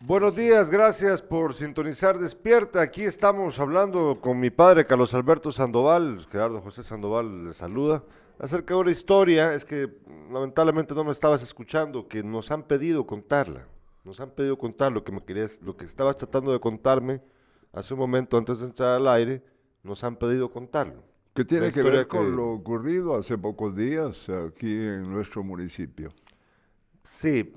Buenos días, gracias por sintonizar Despierta. Aquí estamos hablando con mi padre Carlos Alberto Sandoval, Gerardo José Sandoval le saluda, acerca de una historia, es que lamentablemente no me estabas escuchando, que nos han pedido contarla, nos han pedido contar lo que me querías, lo que estabas tratando de contarme hace un momento antes de entrar al aire, nos han pedido contarlo. Que tiene que ver con que- lo ocurrido hace pocos días aquí en nuestro municipio. Sí,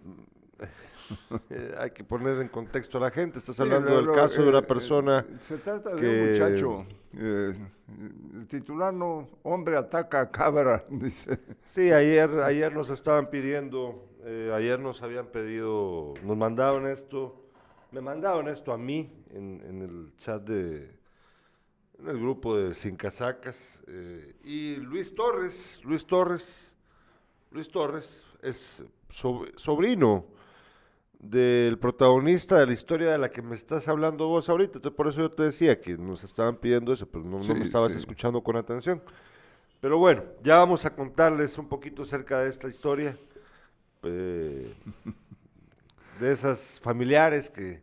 eh, hay que poner en contexto a la gente, estás Sí, hablando lo- del caso de eh, una eh, persona... Se trata de que- un muchacho. el titular no, hombre ataca a cabra, dice. Sí, ayer, ayer nos estaban pidiendo, ayer nos habían pedido, nos mandaron esto, me mandaron esto a mí en, en el chat de, en el grupo de Sin Casacas, eh, y Luis Torres, Luis Torres, Luis Torres es sob- sobrino del protagonista de la historia de la que me estás hablando vos ahorita, entonces por eso yo te decía que nos estaban pidiendo eso, pero no, no me estabas sí. escuchando con atención. Pero bueno, ya vamos a contarles un poquito acerca de esta historia, eh, de esas familiares que,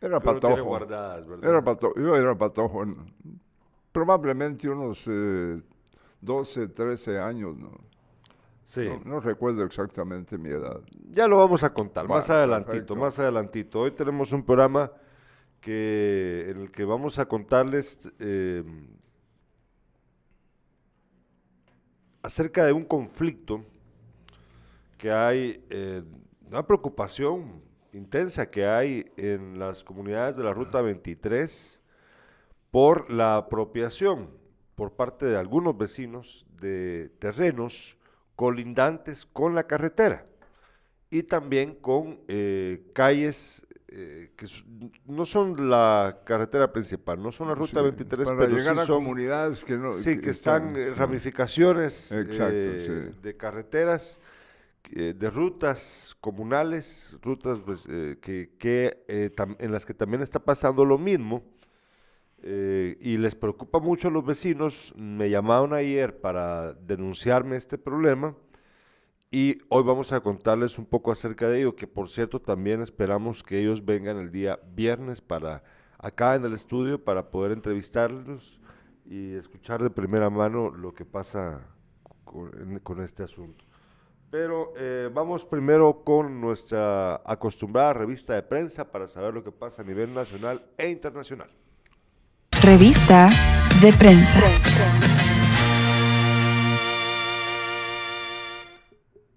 Era patojo. guardadas, ¿verdad? Era patojo. Yo era patojo. en- probablemente unos eh, 12, 13 años. ¿no? Sí, No, no recuerdo exactamente mi edad. ya lo vamos a contar más adelantito, perfecto. más adelantito. Hoy tenemos un programa que en el que vamos a contarles eh, acerca de un conflicto que hay, eh, una preocupación intensa que hay en las comunidades de la Ruta 23 por la apropiación por parte de algunos vecinos de terrenos colindantes con la carretera y también con eh, calles eh, que no son la carretera principal, no son la Ruta Sí, 23, para pero llegar sí a son comunidades que no. Sí, que están eh, ramificaciones Exacto, eh, sí. de carreteras, de rutas comunales, rutas pues, que, en las que también está pasando lo mismo. Eh, y les preocupa mucho a los vecinos. Me llamaron ayer para denunciarme este problema. Y hoy vamos a contarles un poco acerca de ello, que por cierto también esperamos que ellos vengan el día viernes para acá en el estudio para poder entrevistarlos y escuchar de primera mano lo que pasa con, este asunto. Pero eh, vamos primero con nuestra acostumbrada revista de prensa para saber lo que pasa a nivel nacional e internacional. Revista de prensa.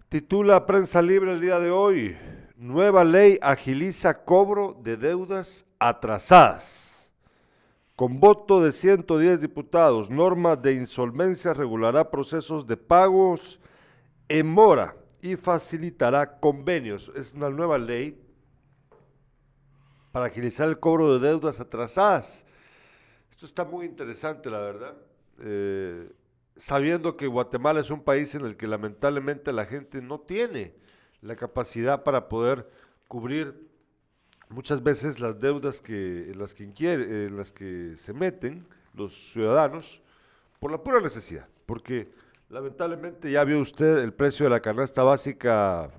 Titula Prensa Libre el día de hoy. Nueva ley agiliza cobro de deudas atrasadas. Con voto de 110 diputados, norma de insolvencia regulará procesos de pagos en mora y facilitará convenios. Es una nueva ley para agilizar el cobro de deudas atrasadas. Esto está muy interesante, la verdad. Eh, sabiendo que Guatemala es un país en el que lamentablemente la gente no tiene la capacidad para poder cubrir muchas veces las deudas que, en, las que inquiere- en las que se meten los ciudadanos por la pura necesidad. Porque lamentablemente ya vio usted el precio de la canasta básica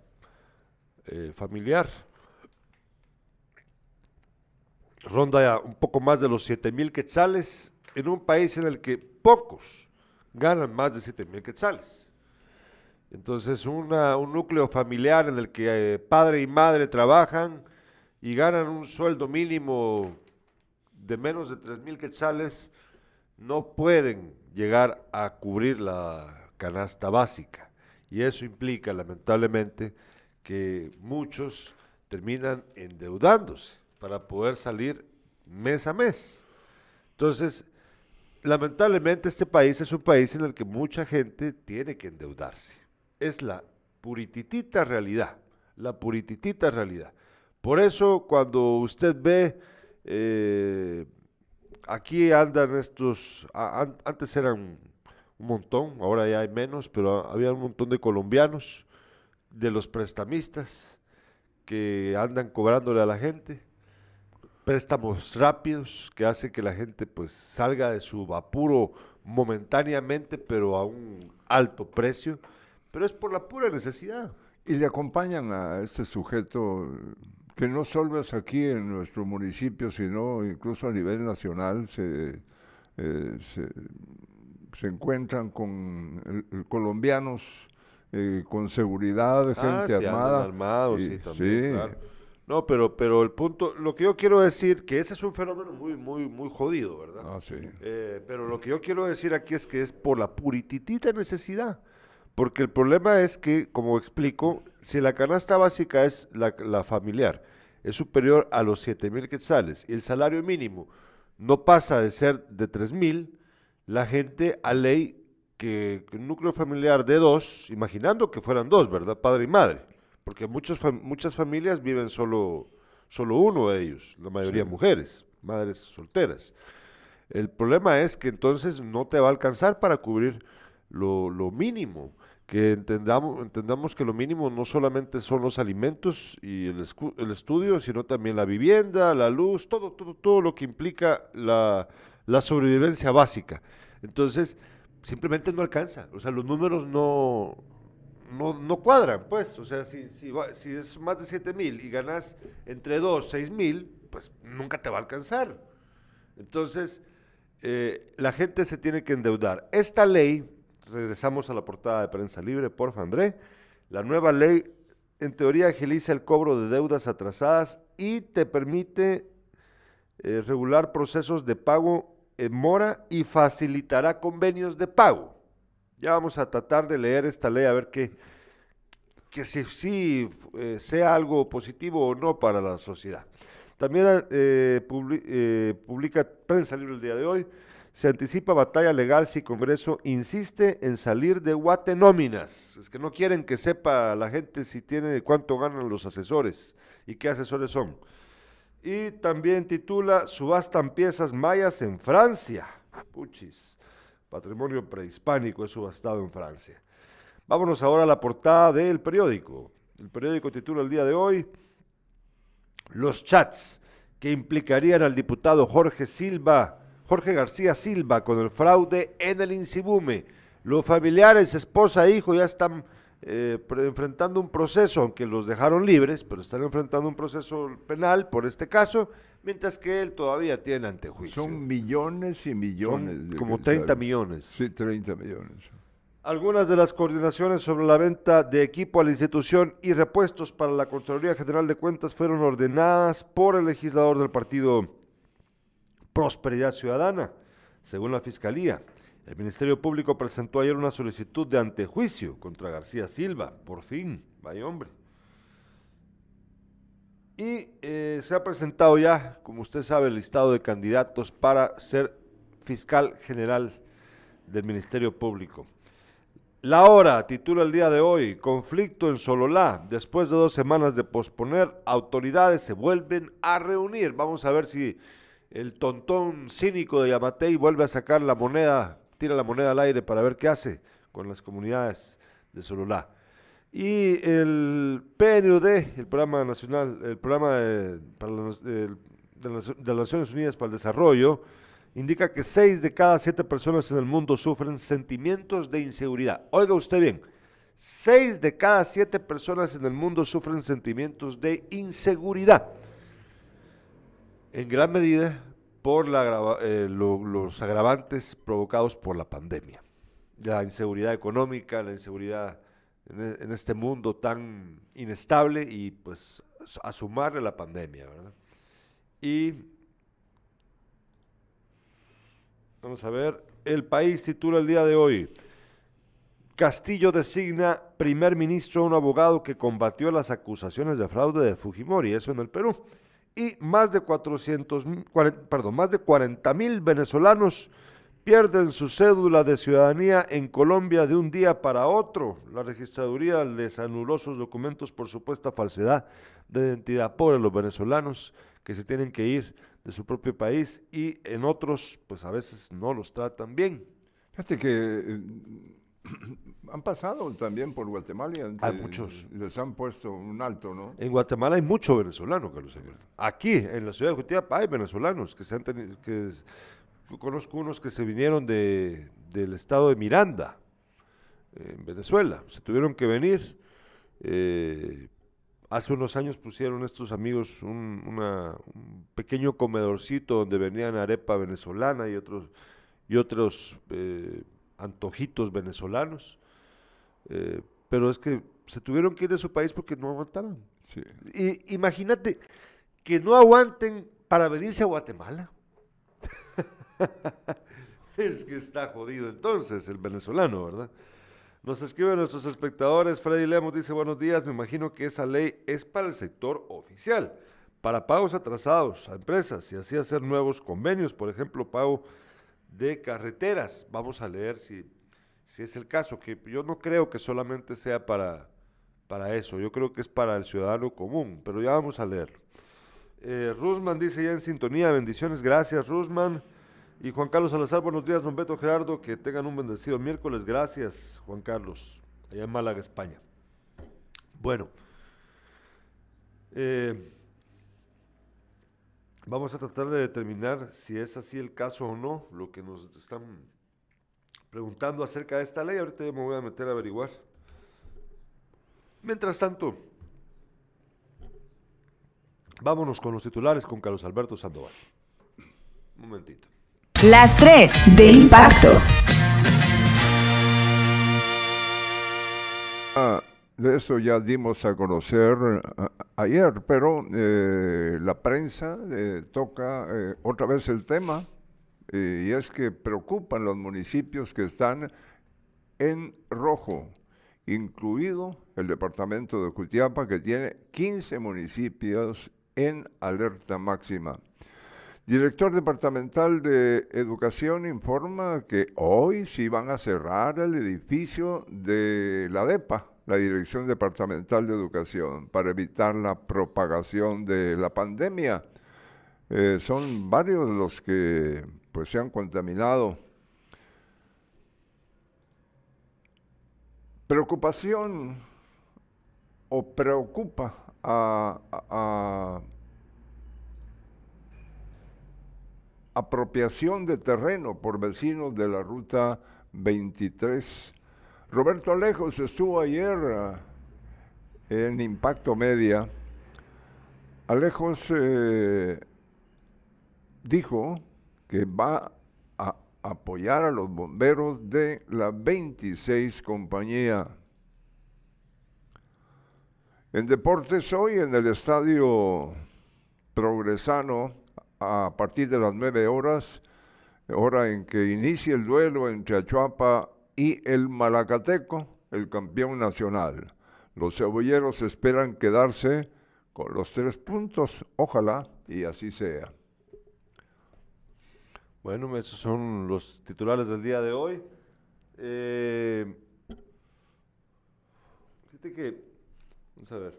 eh, familiar. Ronda un poco más de los 7 mil quetzales en un país en el que pocos ganan más de 7 mil quetzales. Entonces, un núcleo familiar en el que eh, padre y madre trabajan y ganan un sueldo mínimo de menos de 3 mil quetzales, no pueden llegar a cubrir la canasta básica. Y eso implica, lamentablemente, que muchos terminan endeudándose para poder salir mes a mes. Entonces, lamentablemente este país es un país en el que mucha gente tiene que endeudarse. Es la purititita realidad, la purititita realidad. Por eso cuando usted ve, eh, aquí andan estos, antes eran un montón, ahora ya hay menos, pero había un montón de colombianos, de los prestamistas, que andan cobrándole a la gente préstamos rápidos que hacen que la gente pues salga de su apuro momentáneamente, pero a un alto precio, pero es por la pura necesidad. Y le acompañan a este sujeto que no solo es aquí en nuestro municipio, sino incluso a nivel nacional se, eh, se, se encuentran con el- el colombianos eh, con seguridad, gente Ah, sí, armada. armados, y- sí, también, sí. claro. No, pero, pero el punto, lo que yo quiero decir, que ese es un fenómeno muy, muy, muy jodido, ¿verdad? Ah, sí. Eh, pero lo que yo quiero decir aquí es que es por la purititita necesidad. Porque el problema es que, como explico, si la canasta básica es la, la familiar, es superior a los 7 mil quetzales y el salario mínimo no pasa de ser de 3 mil, la gente a ley que, que un núcleo familiar de dos, imaginando que fueran dos, ¿verdad? Padre y madre. Porque muchos fam- muchas familias viven solo, solo uno de ellos, la mayoría mujeres, madres solteras. El problema es que entonces no te va a alcanzar para cubrir lo, lo mínimo. Que entendamos, entendamos que lo mínimo no solamente son los alimentos y el, el estudio, sino también la vivienda, la luz, todo, todo, todo lo que implica la, la sobrevivencia básica. Entonces, simplemente no alcanza. O sea, los números no, no, no cuadran, pues. O sea, si, si, va- si es más de 7 mil y ganas entre 2, 6 mil, pues nunca te va a alcanzar. Entonces, eh, la gente se tiene que endeudar. Esta ley, regresamos a la portada de prensa libre, porfa, André, la nueva ley en teoría agiliza el cobro de deudas atrasadas y te permite eh, regular procesos de pago en mora y facilitará convenios de pago. Ya vamos a tratar de leer esta ley a ver qué, que si, eh, sea algo positivo o no para la sociedad. También eh, publi- eh, publica Prensa Libre el día de hoy, se anticipa batalla legal si Congreso insiste en salir de guatenóminas. Es que no quieren que sepa la gente si tiene cuánto ganan los asesores y qué asesores son. Y también titula Subastan piezas mayas en Francia. Puchis, patrimonio prehispánico es subastado en Francia. Vámonos ahora a la portada del periódico. El periódico titula el día de hoy Los chats que implicarían al diputado Jorge Silva, Jorge García Silva con el fraude en el Insibume. Los familiares, esposa e hijo ya están eh, enfrentando un proceso, aunque los dejaron libres, pero están enfrentando un proceso penal por este caso, mientras que él todavía tiene antejuicio. Son millones y millones. Son de como quetzales. 30 millones. Sí, 30 millones. Algunas de las coordinaciones sobre la venta de equipo a la institución y repuestos para la Contraloría General de Cuentas fueron ordenadas por el legislador del partido Prosperidad Ciudadana, según la Fiscalía. El Ministerio Público presentó ayer una solicitud de antejuicio contra García Silva, por fin, vaya hombre. Y eh, se ha presentado ya, como usted sabe, el listado de candidatos para ser fiscal general del Ministerio Público. La hora titula el día de hoy, conflicto en Sololá. Después de dos semanas de posponer, autoridades se vuelven a reunir. Vamos a ver si el tontón cínico de Yamatei vuelve a sacar la moneda, tira la moneda al aire para ver qué hace con las comunidades de Sololá. Y el PNUD, el programa nacional, el programa de, las- Naciones Unidas para el Desarrollo, indica que seis de cada siete personas en el mundo sufren sentimientos de inseguridad. Oiga usted bien, seis de cada siete personas en el mundo sufren sentimientos de inseguridad. En gran medida por la eh, lo- los agravantes provocados por la pandemia. La inseguridad económica, la inseguridad en, e- en este mundo tan inestable y pues a sumarle la pandemia, ¿verdad? Y Vamos a ver. El país titula el día de hoy. Castillo designa primer ministro a un abogado que combatió las acusaciones de fraude de Fujimori, eso en el Perú. Y más de 400, mil- cuaren- perdón, más de 40 mil venezolanos pierden su cédula de ciudadanía en Colombia de un día para otro. La registraduría les anuló sus documentos por supuesta falsedad de identidad por los venezolanos que se tienen que ir de su propio país y en otros pues a veces no los tratan bien. Fíjate que eh, han pasado también por Guatemala y Hay muchos. les han puesto un alto, ¿no? En Guatemala hay mucho venezolano, Carlos Alberto. Aquí, en la ciudad de Jutiapa, hay venezolanos que se han tenido, que yo conozco unos que se vinieron de, del estado de Miranda, eh, en Venezuela. Se tuvieron que venir. eh, hace unos años pusieron estos amigos un, una- un pequeño comedorcito donde venían arepa venezolana y otros, y otros eh, antojitos venezolanos. Eh, pero es que se tuvieron que ir de su país porque no aguantaban. Sí. Y imagínate que no aguanten para venirse a Guatemala. es que está jodido entonces el venezolano, ¿verdad? Nos escriben nuestros espectadores, Freddy Lemos dice, buenos días, me imagino que esa ley es para el sector oficial, para pagos atrasados a empresas y así hacer nuevos convenios, por ejemplo, pago de carreteras. Vamos a leer si, si es el caso, que yo no creo que solamente sea para, para eso, yo creo que es para el ciudadano común, pero ya vamos a leerlo. Eh, Rusman dice ya en sintonía, bendiciones, gracias Rusman. Y Juan Carlos Salazar, buenos días, don Beto Gerardo, que tengan un bendecido miércoles, gracias Juan Carlos, allá en Málaga, España. Bueno, eh, vamos a tratar de determinar si es así el caso o no, lo que nos están preguntando acerca de esta ley, ahorita me voy a meter a averiguar. Mientras tanto, vámonos con los titulares con Carlos Alberto Sandoval. Un momentito. Las 3 de impacto. Ah, de eso ya dimos a conocer a- ayer, pero eh, la prensa eh, toca eh, otra vez el tema eh, y es que preocupan los municipios que están en rojo, incluido el departamento de Jutiapa que tiene 15 municipios en alerta máxima. Director departamental de Educación informa que hoy sí van a cerrar el edificio de la DEPA, la Dirección Departamental de Educación, para evitar la propagación de la pandemia. Eh, son varios los que pues se han contaminado. Preocupación o preocupa a- a- a apropiación de terreno por vecinos de la ruta 23. Roberto Alejos estuvo ayer ah, en Impacto Media. Alejos eh, dijo que va a apoyar a los bomberos de la 26 compañía. En deportes hoy en el estadio Progresano a partir de las 9 horas, hora en que inicia el duelo entre Achuapa y el Malacateco, el campeón nacional. Los cebolleros esperan quedarse con los tres puntos, ojalá y así sea. Bueno, esos son los titulares del día de hoy. Eh, que, vamos a ver.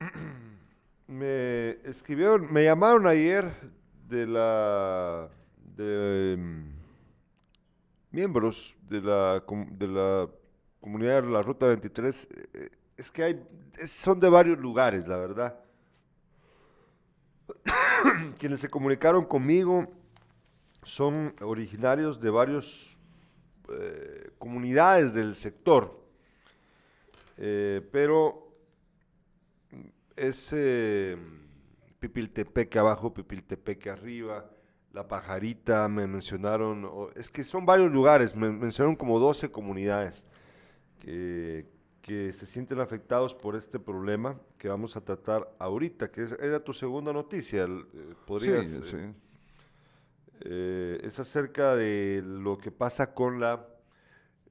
Me escribieron, me llamaron ayer de la, de mm, miembros de la, de la comunidad de la Ruta 23. eh, Es que hay, son de varios lugares, la verdad quienes se comunicaron conmigo son originarios de varias comunidades del sector, Eh, pero es eh, Pipiltepeque abajo, Pipiltepeque arriba, La Pajarita, me mencionaron, es que son varios lugares, me mencionaron como 12 comunidades que, que se sienten afectados por este problema que vamos a tratar ahorita, que es- era tu segunda noticia. eh, ¿Podrías, Sí, sí. eh, es acerca de lo que pasa con la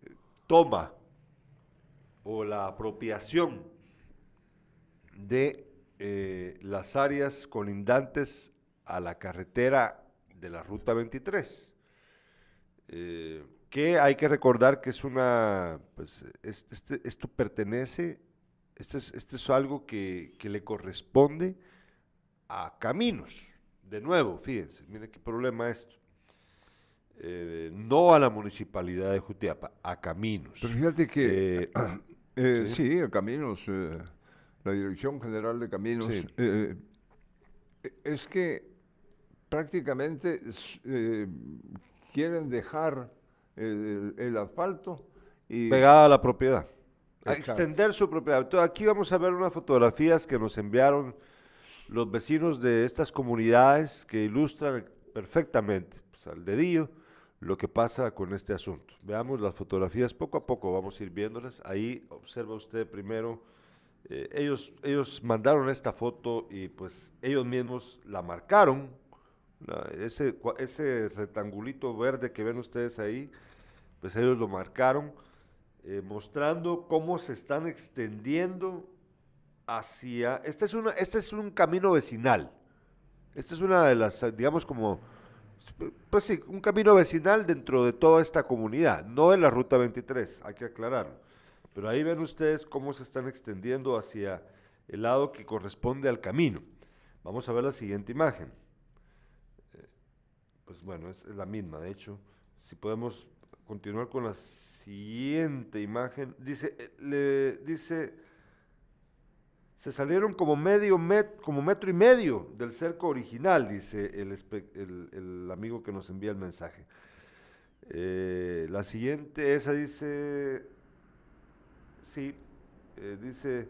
eh, toma o la apropiación de eh, las áreas colindantes a la carretera de la Ruta 23. Eh, que hay que recordar que es una, pues, es- este- esto pertenece, este es, este es algo que, que le corresponde a caminos. De nuevo, fíjense, miren qué problema esto. Eh, no a la municipalidad de Jutiapa, a caminos. Pero fíjate que, Eh, eh, sí. sí, el Caminos, la Dirección General de Caminos, Sí. eh, es que prácticamente eh, quieren dejar el, el asfalto y pegada a la propiedad. a extender su propiedad. Entonces, aquí vamos a ver unas fotografías que nos enviaron los vecinos de estas comunidades que ilustran perfectamente, pues, al dedillo, lo que pasa con este asunto. Veamos las fotografías poco a poco, vamos a ir viéndolas. Ahí observa usted primero, eh, ellos, ellos mandaron esta foto y pues ellos mismos la marcaron. ese, ese rectangulito verde que ven ustedes ahí, pues ellos lo marcaron, eh, mostrando cómo se están extendiendo hacia, este es, una, este es un camino vecinal, esta es una de las, digamos como, pues sí, un camino vecinal dentro de toda esta comunidad, no en la Ruta 23, hay que aclararlo, pero ahí ven ustedes cómo se están extendiendo hacia el lado que corresponde al camino. Vamos a ver la siguiente imagen. Eh, Pues bueno, es, la misma, de hecho. Si podemos continuar con la siguiente imagen, dice, eh, le, dice, se salieron como medio met, como metro y medio del cerco original, dice el amigo que nos envía el mensaje. Eh, la siguiente, esa dice, eh, dice,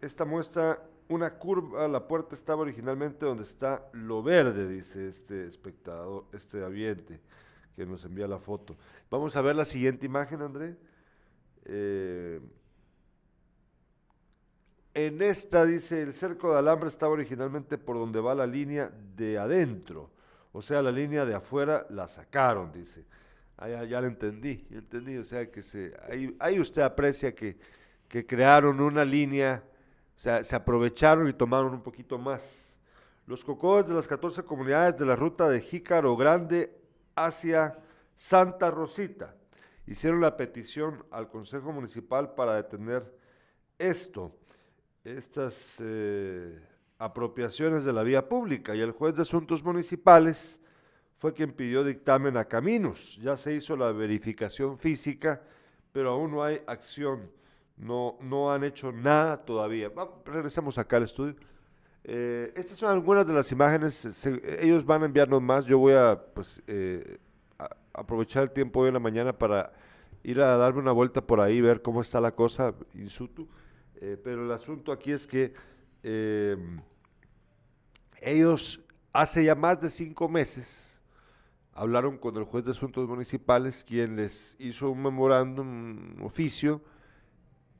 esta muestra una curva, la puerta estaba originalmente donde está lo verde, dice este espectador, este ambiente que nos envía la foto. Vamos a ver la siguiente imagen, André. Eh, en esta dice, el cerco de alambre estaba originalmente por donde va la línea de adentro, o sea, la línea de afuera la sacaron, dice. Ah, ya, lo entendí, ya entendí, o sea, que se, ahí, ahí usted aprecia que, que crearon una línea, o sea, se aprovecharon y tomaron un poquito más. Los cocos de las 14 comunidades de la ruta de Jícaro Grande hacia Santa Rosita hicieron la petición al Consejo Municipal para detener esto, estas eh, apropiaciones de la vía pública y el juez de asuntos municipales fue quien pidió dictamen a Caminos. Ya se hizo la verificación física, pero aún no hay acción. No, no han hecho nada todavía. Va- regresemos acá al estudio. Eh, estas son algunas de las imágenes. se- ellos van a enviarnos más. Yo voy a, pues, eh, a- aprovechar el tiempo hoy en la mañana para ir a darme una vuelta por ahí, ver cómo está la cosa in situ. Eh, pero el asunto aquí es que eh, ellos hace ya más de cinco meses hablaron con el juez de asuntos municipales, quien les hizo un memorándum, un oficio,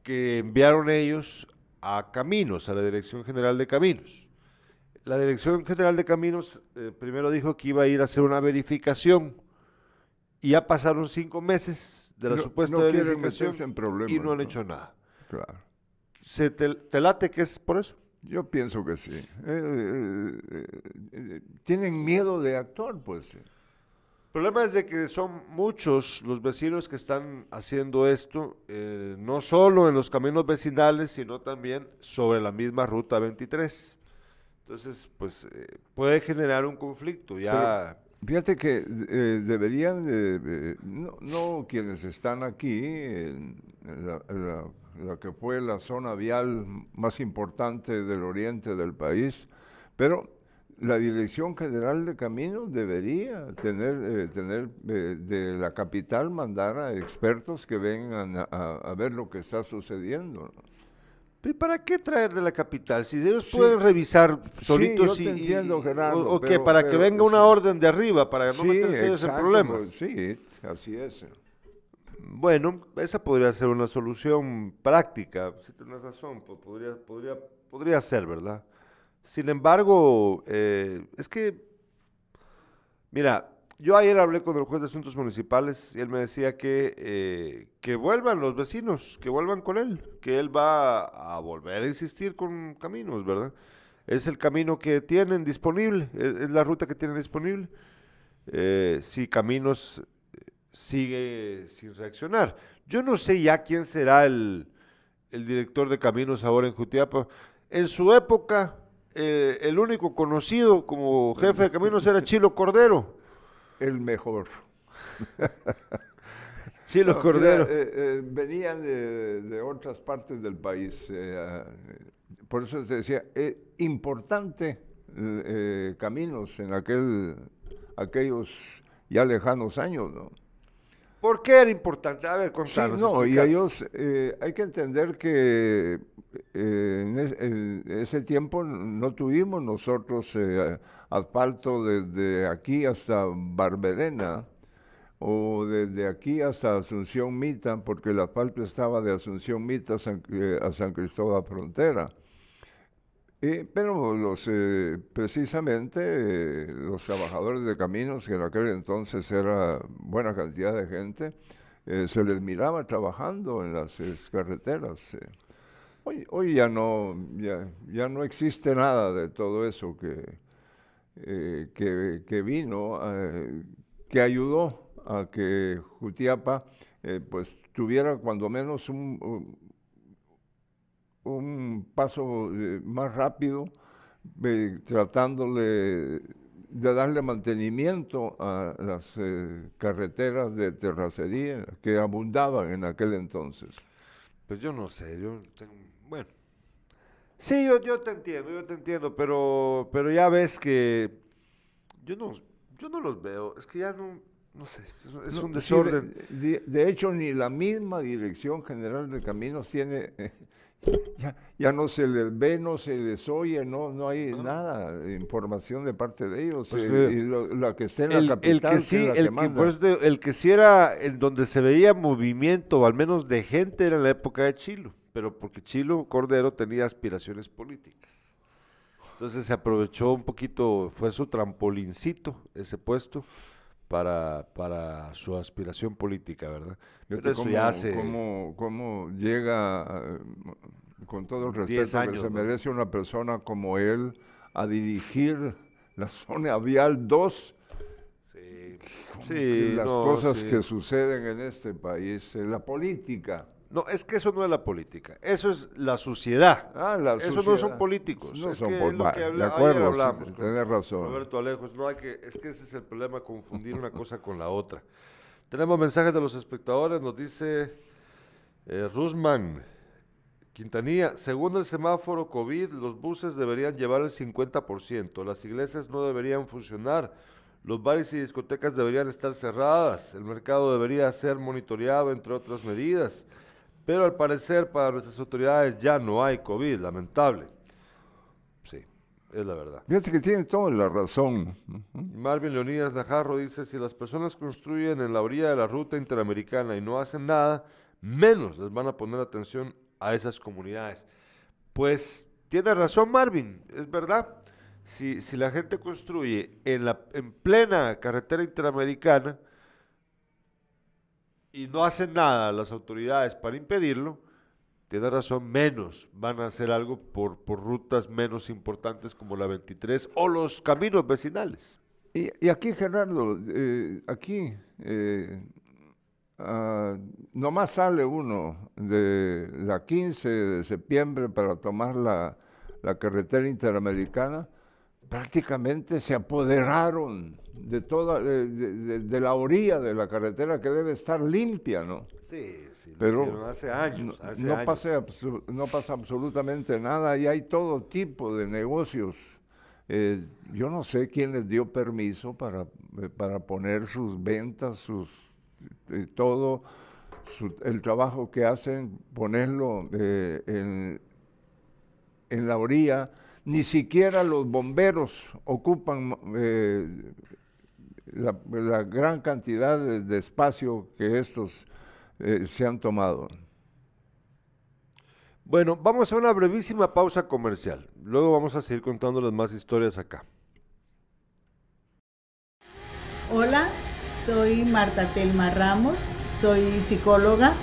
que enviaron ellos a Caminos, a la Dirección General de Caminos. La Dirección General de Caminos eh, primero dijo que iba a ir a hacer una verificación y ya pasaron cinco meses de la No- supuesta no verificación en problemas, y no han ¿no? hecho nada. Claro. ¿Se te, te late que es por eso? Yo pienso que sí. Eh, eh, eh, eh, tienen miedo de actuar, pues. El problema es de que son muchos los vecinos que están haciendo esto, eh, no solo en los caminos vecinales, sino también sobre la misma ruta 23. Entonces, pues eh, puede generar un conflicto. Ya, Fíjate que eh, deberían, de- de- no, quienes están aquí, la- la que fue la zona vial más importante del oriente del país, pero la Dirección General de Caminos debería tener, eh, tener eh, de la capital mandar a expertos que vengan a, a- a ver lo que está sucediendo. ¿no? ¿y ¿para qué traer de la capital? Si ellos Sí. pueden revisar Sí, solitos yo y, te y- entiendo, o- Gerardo, o, qué, pero- para que venga una sí. orden de arriba, para no Sí, meterse ellos en problemas. sí, así es. Bueno, esa podría ser una solución práctica, si tienes razón, po- podría, podría, podría ser, ¿verdad? Sin embargo, eh, es que, mira, yo ayer hablé con el juez de asuntos municipales y él me decía que, eh, que vuelvan los vecinos, que vuelvan con él, que él va a volver a insistir con caminos, ¿verdad? Es el camino que tienen disponible, es, es la ruta que tienen disponible. Eh, si caminos sigue sin reaccionar. Yo no sé ya quién será el, el director de caminos ahora en Jutiapa. En su época, eh, el único conocido como jefe de caminos era Chilo Cordero. El mejor. Chilo No, Cordero. mira, eh, eh, venían de, de otras partes del país. eh, por eso se decía, eh, importante eh, caminos en aquel, aquellos ya lejanos años, ¿no? ¿Por qué era importante? A ver, Sí, contanos. no, y ellos, eh, hay que entender que eh, en, es- en ese tiempo no tuvimos nosotros eh, asfalto desde aquí hasta Barberena o desde aquí hasta Asunción Mita, porque el asfalto estaba de Asunción Mita a San, eh, a San Cristóbal Frontera. Eh, pero los, eh, precisamente eh, los trabajadores de caminos, que en aquel entonces era buena cantidad de gente, eh, se les miraba trabajando en las carreteras. Hoy, hoy ya no, ya, ya no existe nada de todo eso que, que, que vino, que ayudó a que Jutiapa pues tuviera cuando menos un, un- paso eh, más rápido, eh, tratándole de darle mantenimiento a las eh, carreteras de terracería que abundaban en aquel entonces. Pues yo no sé, yo tengo, bueno. Sí, yo, yo te entiendo, yo te entiendo, pero, pero ya ves que yo no, yo no los veo, es que ya no, no sé, es, es No, un sí, desorden. de, de- de hecho, ni la misma Dirección General de Caminos tiene, eh, ya, ya no se les ve, no se les oye, no, no hay nada de información de parte de ellos. Pues, eh, y lo- la que esté en la el, capital, el que sí, la el que, por eso te digo, el que sí era en donde se veía movimiento, al menos de gente, era en la época de Chilo, pero porque Chilo Cordero tenía aspiraciones políticas. Entonces se aprovechó un poquito, fue su trampolincito ese puesto para, para su aspiración política, ¿verdad? Fíjate Pero eso cómo, ya hace cómo- cómo llega, eh, con todo el 10 respeto años, que se ¿no? merece una persona como él a dirigir la zona vial 2 Sí, las no, cosas sí. que suceden en este país, eh, la política. No, es que eso no es la política, eso es la suciedad. Ah, la Eso no sociedad. son políticos, No es son que pol- es lo que de habla- acuerdo, hablamos sí, con tenés razón. Roberto Alejos, no hay que, es que ese es el problema, confundir una cosa con la otra. Tenemos mensajes de los espectadores, nos dice eh, Rusman Quintanilla, según el semáforo COVID, los buses deberían llevar el 50%, las iglesias no deberían funcionar, los bares y discotecas deberían estar cerradas, el mercado debería ser monitoreado, entre otras medidas. Pero al parecer para nuestras autoridades ya no hay COVID, lamentable. Sí, es la verdad. Fíjate que tiene toda la razón. Marvin Leonidas Najarro dice, si las personas construyen en la orilla de la ruta interamericana y no hacen nada, menos les van a poner atención a esas comunidades. Pues tiene razón Marvin, es verdad. Si, si la gente construye en, la, en plena carretera interamericana y no hacen nada las autoridades para impedirlo, tiene razón, menos van a hacer algo por, por rutas menos importantes como la 23 o los caminos vecinales. Y, aquí, Gerardo, eh, aquí eh, ah, nomás sale uno de la 15 de septiembre para tomar la carretera interamericana, prácticamente se apoderaron de toda, de, de- de- de la orilla de la carretera que debe estar limpia, ¿no? Sí, sí, Pero hace años, no, hace no años. pasa no pasa absolutamente nada y hay todo tipo de negocios. Eh, yo no sé quién les dio permiso para, eh, para poner sus ventas, sus eh, todo su- el trabajo que hacen, ponerlo eh, en, en la orilla. Ni siquiera los bomberos ocupan eh, la, la gran cantidad de, de espacio que estos eh, se han tomado. Bueno, vamos a una brevísima pausa comercial. Luego vamos a seguir contándoles más historias acá. Hola, soy Marta Telma Ramos, soy psicóloga.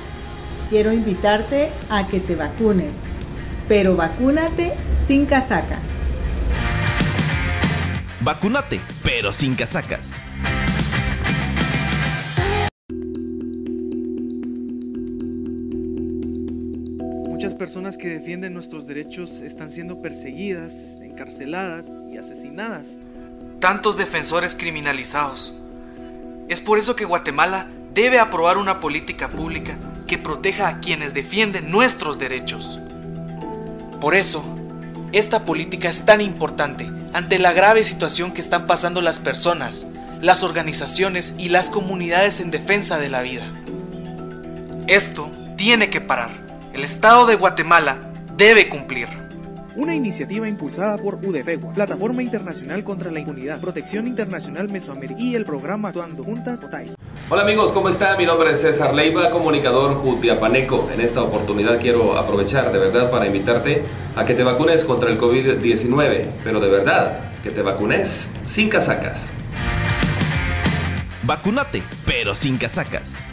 Quiero invitarte a que te vacunes, pero vacúnate sin casaca. Vacúnate, pero sin casacas. Muchas personas que defienden nuestros derechos están siendo perseguidas, encarceladas y asesinadas. tantos defensores criminalizados. Es por eso que Guatemala debe aprobar una política pública que proteja a quienes defienden nuestros derechos. Por eso, esta política es tan importante ante la grave situación que están pasando las personas, las organizaciones y las comunidades en defensa de la vida. Esto tiene que parar. El Estado de Guatemala debe cumplir. Una iniciativa impulsada por UDFEGUA, Plataforma Internacional contra la Impunidad, Protección Internacional Mesoamericana y el programa Actuando Juntas OTAI. Hola amigos, ¿cómo están? Mi nombre es César Leiva, comunicador jutiapaneco. En esta oportunidad quiero aprovechar de verdad para invitarte a que te vacunes contra el COVID-19, pero de verdad, que te vacunes sin casacas. Vacúnate, pero sin casacas.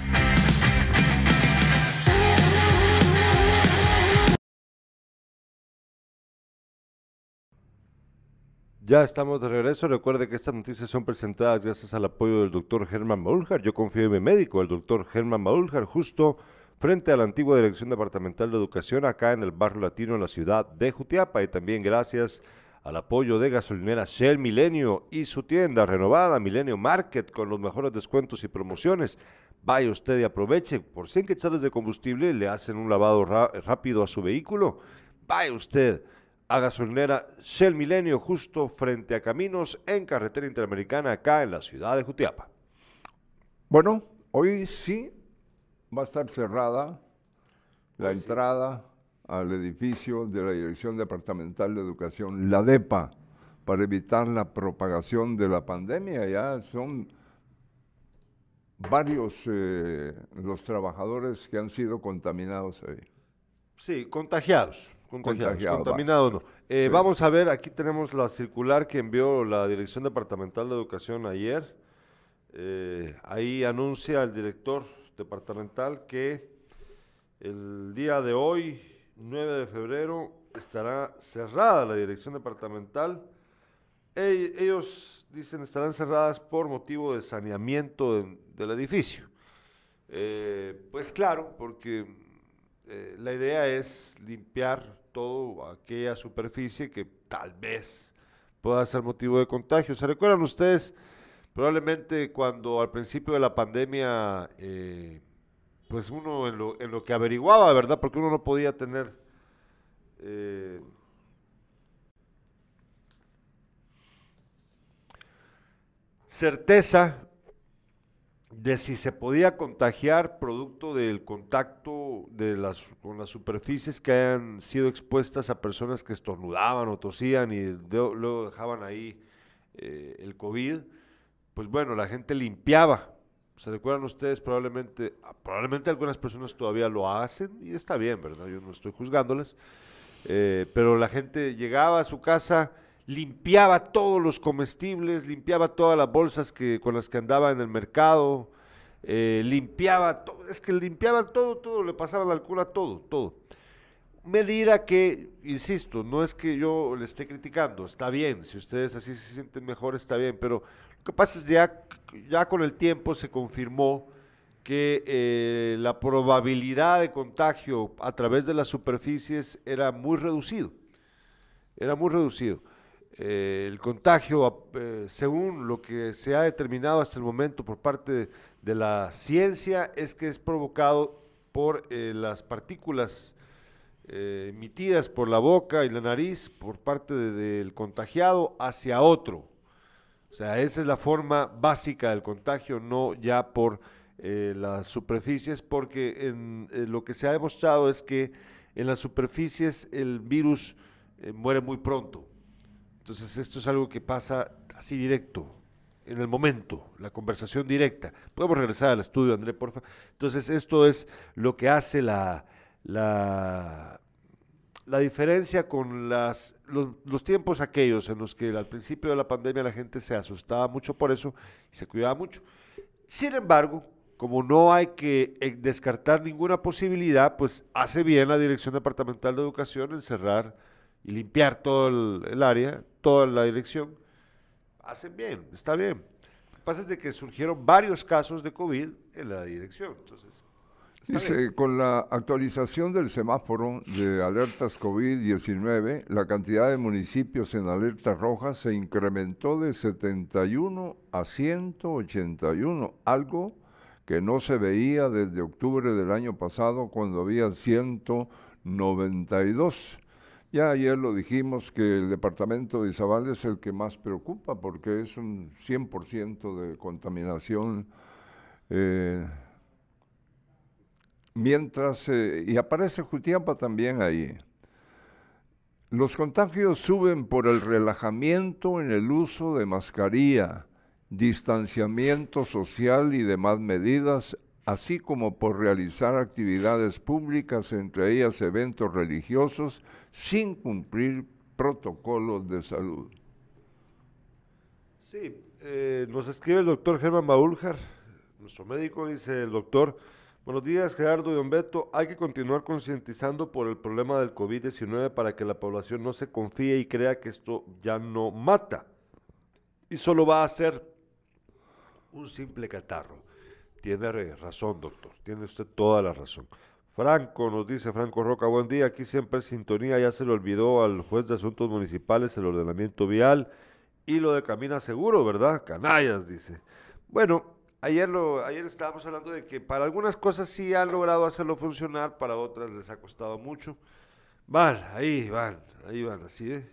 Ya estamos de regreso. Recuerde que estas noticias son presentadas gracias al apoyo del doctor Germán Maúljar. Yo confío en mi médico, el doctor Germán Maúljar, justo frente a la antigua Dirección Departamental de Educación acá en el barrio latino en la ciudad de Jutiapa. Y también gracias al apoyo de gasolinera Shell Milenio y su tienda renovada Milenio Market con los mejores descuentos y promociones. Vaya usted y aproveche. Por 100 quetzales de combustible le hacen un lavado rápido a su vehículo. Vaya usted a gasolinera Shell Milenio justo frente a Caminos en carretera interamericana acá en la ciudad de Jutiapa. Bueno, hoy sí va a estar cerrada la entrada al edificio de la Dirección Departamental de Educación, la DEPA, para evitar la propagación de la pandemia. Ya son varios eh, los trabajadores que han sido contaminados ahí. Sí, contagiados. Contagiados, contaminados no. Eh, vamos a ver, aquí tenemos la circular que envió la Dirección Departamental de Educación ayer. Eh, ahí anuncia el director departamental que el día de hoy, 9 de febrero, estará cerrada la Dirección Departamental. ellos dicen estarán cerradas por motivo de saneamiento del edificio. Eh, pues claro, porque la idea es limpiar todo aquella superficie que tal vez pueda ser motivo de contagio. ¿Se recuerdan ustedes? Probablemente cuando al principio de la pandemia, eh, pues uno en lo, en lo, que averiguaba, ¿verdad? Porque uno no podía tener eh, certeza de si se podía contagiar producto del contacto de las, con las superficies que hayan sido expuestas a personas que estornudaban o tosían y luego dejaban ahí eh, el COVID, pues bueno, la gente limpiaba. ¿Se recuerdan ustedes? Probablemente, probablemente algunas personas todavía lo hacen y está bien, ¿verdad? Yo no estoy juzgándoles. Eh, pero la gente llegaba a su casa, limpiaba todos los comestibles, limpiaba todas las bolsas que, con las que andaba en el mercado, eh, limpiaba todo, es que limpiaban todo, todo, le pasaban la alcohol a todo, todo. Medida que, insisto, no es que yo le esté criticando, está bien, si ustedes así se sienten mejor, está bien, pero lo que pasa es que ya, ya con el tiempo se confirmó que eh, la probabilidad de contagio a través de las superficies era muy reducido, era muy reducido. Eh, el contagio, eh, según lo que se ha determinado hasta el momento por parte de, la ciencia, es que es provocado por eh, las partículas emitidas por la boca y la nariz por parte del contagiado hacia otro. O sea, esa es la forma básica del contagio, no ya por las superficies, porque lo que se ha demostrado es que en las superficies el virus muere muy pronto entonces esto es algo que pasa así directo, en el momento, la conversación directa. Podemos regresar al estudio, André, por favor. Entonces esto es lo que hace la, la, la diferencia con las, los, tiempos aquellos en los que al principio de la pandemia la gente se asustaba mucho por eso y se cuidaba mucho. Sin embargo, como no hay que eh, descartar ninguna posibilidad, pues hace bien la Dirección Departamental de Educación en cerrar y limpiar todo el, área, toda la dirección, hacen bien, está bien. Lo que pasa es de que surgieron varios casos de COVID en la dirección, entonces... Dice, con la actualización del semáforo de alertas COVID-19, la cantidad de municipios en alerta roja se incrementó de 71 a 181, algo que no se veía desde octubre del año pasado cuando había 192. Ya ayer lo dijimos que el departamento de Izabal es el que más preocupa porque es un 100% de contaminación. eh, mientras, eh, y aparece Jutiapa también ahí. Los contagios suben por el relajamiento en el uso de mascarilla, distanciamiento social y demás medidas, así como por realizar actividades públicas, entre ellas eventos religiosos, sin cumplir protocolos de salud. Sí, eh, nos escribe el doctor Germán Baúljar, nuestro médico, dice el doctor, buenos días Gerardo y Don Beto, hay que continuar concientizando por el problema del COVID-19 para que la población no se confíe y crea que esto ya no mata y solo va a ser un simple catarro. Tiene razón, doctor, tiene usted toda la razón. Franco, nos dice Franco Roca, buen día, aquí siempre sintonía, ya se le olvidó al juez de asuntos municipales el ordenamiento vial y lo de Camina Seguro, ¿verdad? Canallas, dice. Bueno, ayer, lo, ayer estábamos hablando de que para algunas cosas sí han logrado hacerlo funcionar, para otras les ha costado mucho. Van, ahí van, ahí van, así, ¿eh?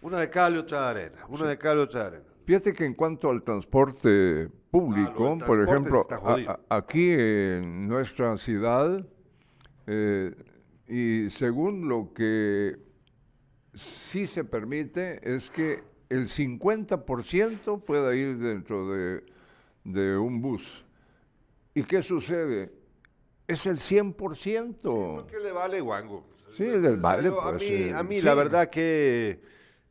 Una de cal y otra de arena, una de cal y otra de arena. Fíjate que en cuanto al transporte público, Ah, por ejemplo, sí a- a- aquí en nuestra ciudad, eh, y según lo que sí se permite, es que el 50% pueda ir dentro de, de un bus. ¿Y qué sucede? Es el 100%. Porque le vale guango. Sí, les vale, Yo- a pues, mí, eh, a mí sí. la verdad que,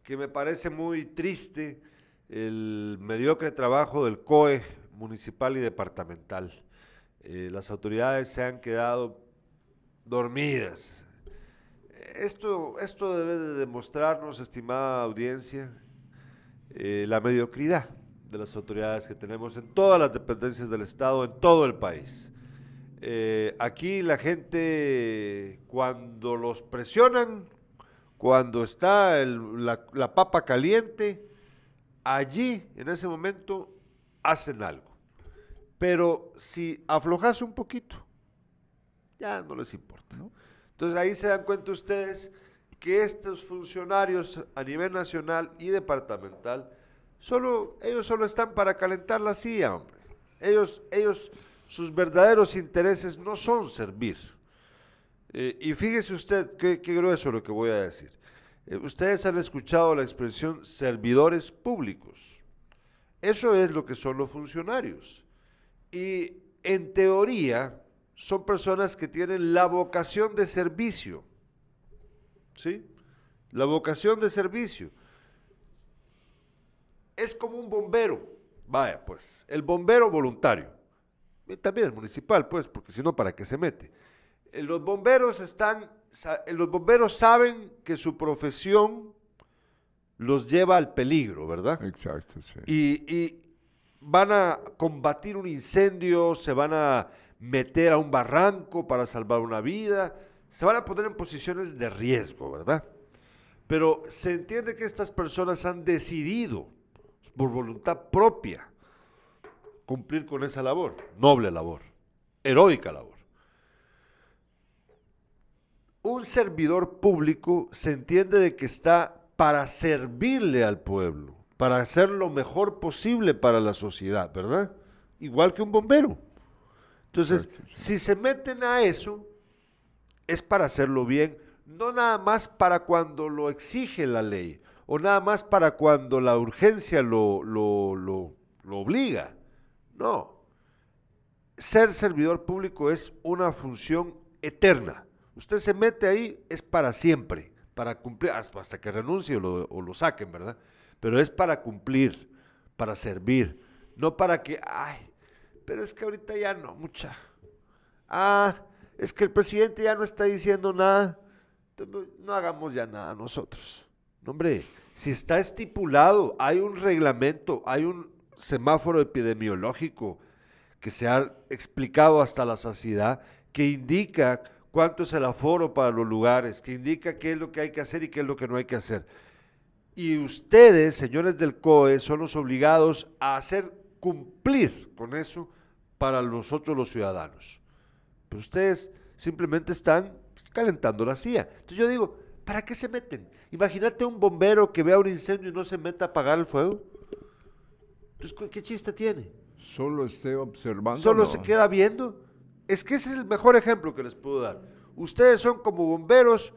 que me parece muy triste el mediocre trabajo del COE municipal y departamental. Eh, las autoridades se han quedado dormidas. Esto, esto debe de demostrarnos, estimada audiencia, eh, la mediocridad de las autoridades que tenemos en todas las dependencias del Estado, en todo el país. Eh, aquí la gente, cuando los presionan, cuando está la papa caliente, allí, en ese momento, hacen algo. Pero si aflojas un poquito, ya no les importa. Entonces ahí se dan cuenta ustedes que estos funcionarios a nivel nacional y departamental, solo, ellos solo están para calentar la silla, hombre. Ellos, ellos, sus verdaderos intereses no son servir. Eh, y fíjese usted qué, qué grueso lo que voy a decir. Eh, ustedes han escuchado la expresión servidores públicos. Eso es lo que son los funcionarios. Y en teoría son personas que tienen la vocación de servicio. ¿Sí? La vocación de servicio. Es como un bombero. Vaya, pues, el bombero voluntario. Y también el municipal, pues, porque si no, ¿para qué se mete? Eh, Los bomberos están, eh, los bomberos saben que su profesión los lleva al peligro, ¿verdad? Exacto, sí. y, y van a combatir un incendio, se van a meter a un barranco para salvar una vida, se van a poner en posiciones de riesgo, ¿verdad? Pero se entiende que estas personas han decidido, por voluntad propia, cumplir con esa labor, noble labor, heroica labor. Un servidor público se entiende de que está para servirle al pueblo, para hacer lo mejor posible para la sociedad, ¿verdad? Igual que un bombero. Entonces, si se meten a eso, es para hacerlo bien, no nada más para cuando lo exige la ley, o nada más para cuando la urgencia lo, lo, lo, lo obliga. No. Ser servidor público es una función eterna. Usted se mete ahí, es para siempre, para cumplir, hasta que renuncie o lo, saquen, ¿verdad? Pero es para cumplir, para servir, no para que, ay, pero es que ahorita ya no, mucha. Ah, es que el presidente ya no está diciendo nada, no, no hagamos ya nada nosotros. No, hombre, si está estipulado, hay un reglamento, hay un semáforo epidemiológico que se ha explicado hasta la saciedad, que indica cuánto es el aforo para los lugares, que indica qué es lo que hay que hacer y qué es lo que no hay que hacer. Y ustedes, señores del COE, son los obligados a hacer cumplir con eso para nosotros los ciudadanos. Pero ustedes simplemente están calentando la silla. Entonces yo digo, ¿Para qué se meten? Imagínate un bombero que vea un incendio y no se meta a apagar el fuego. Entonces, ¿qué chiste tiene? Solo esté observando. Solo se queda viendo. Es que ese es el mejor ejemplo que les puedo dar. Ustedes son como bomberos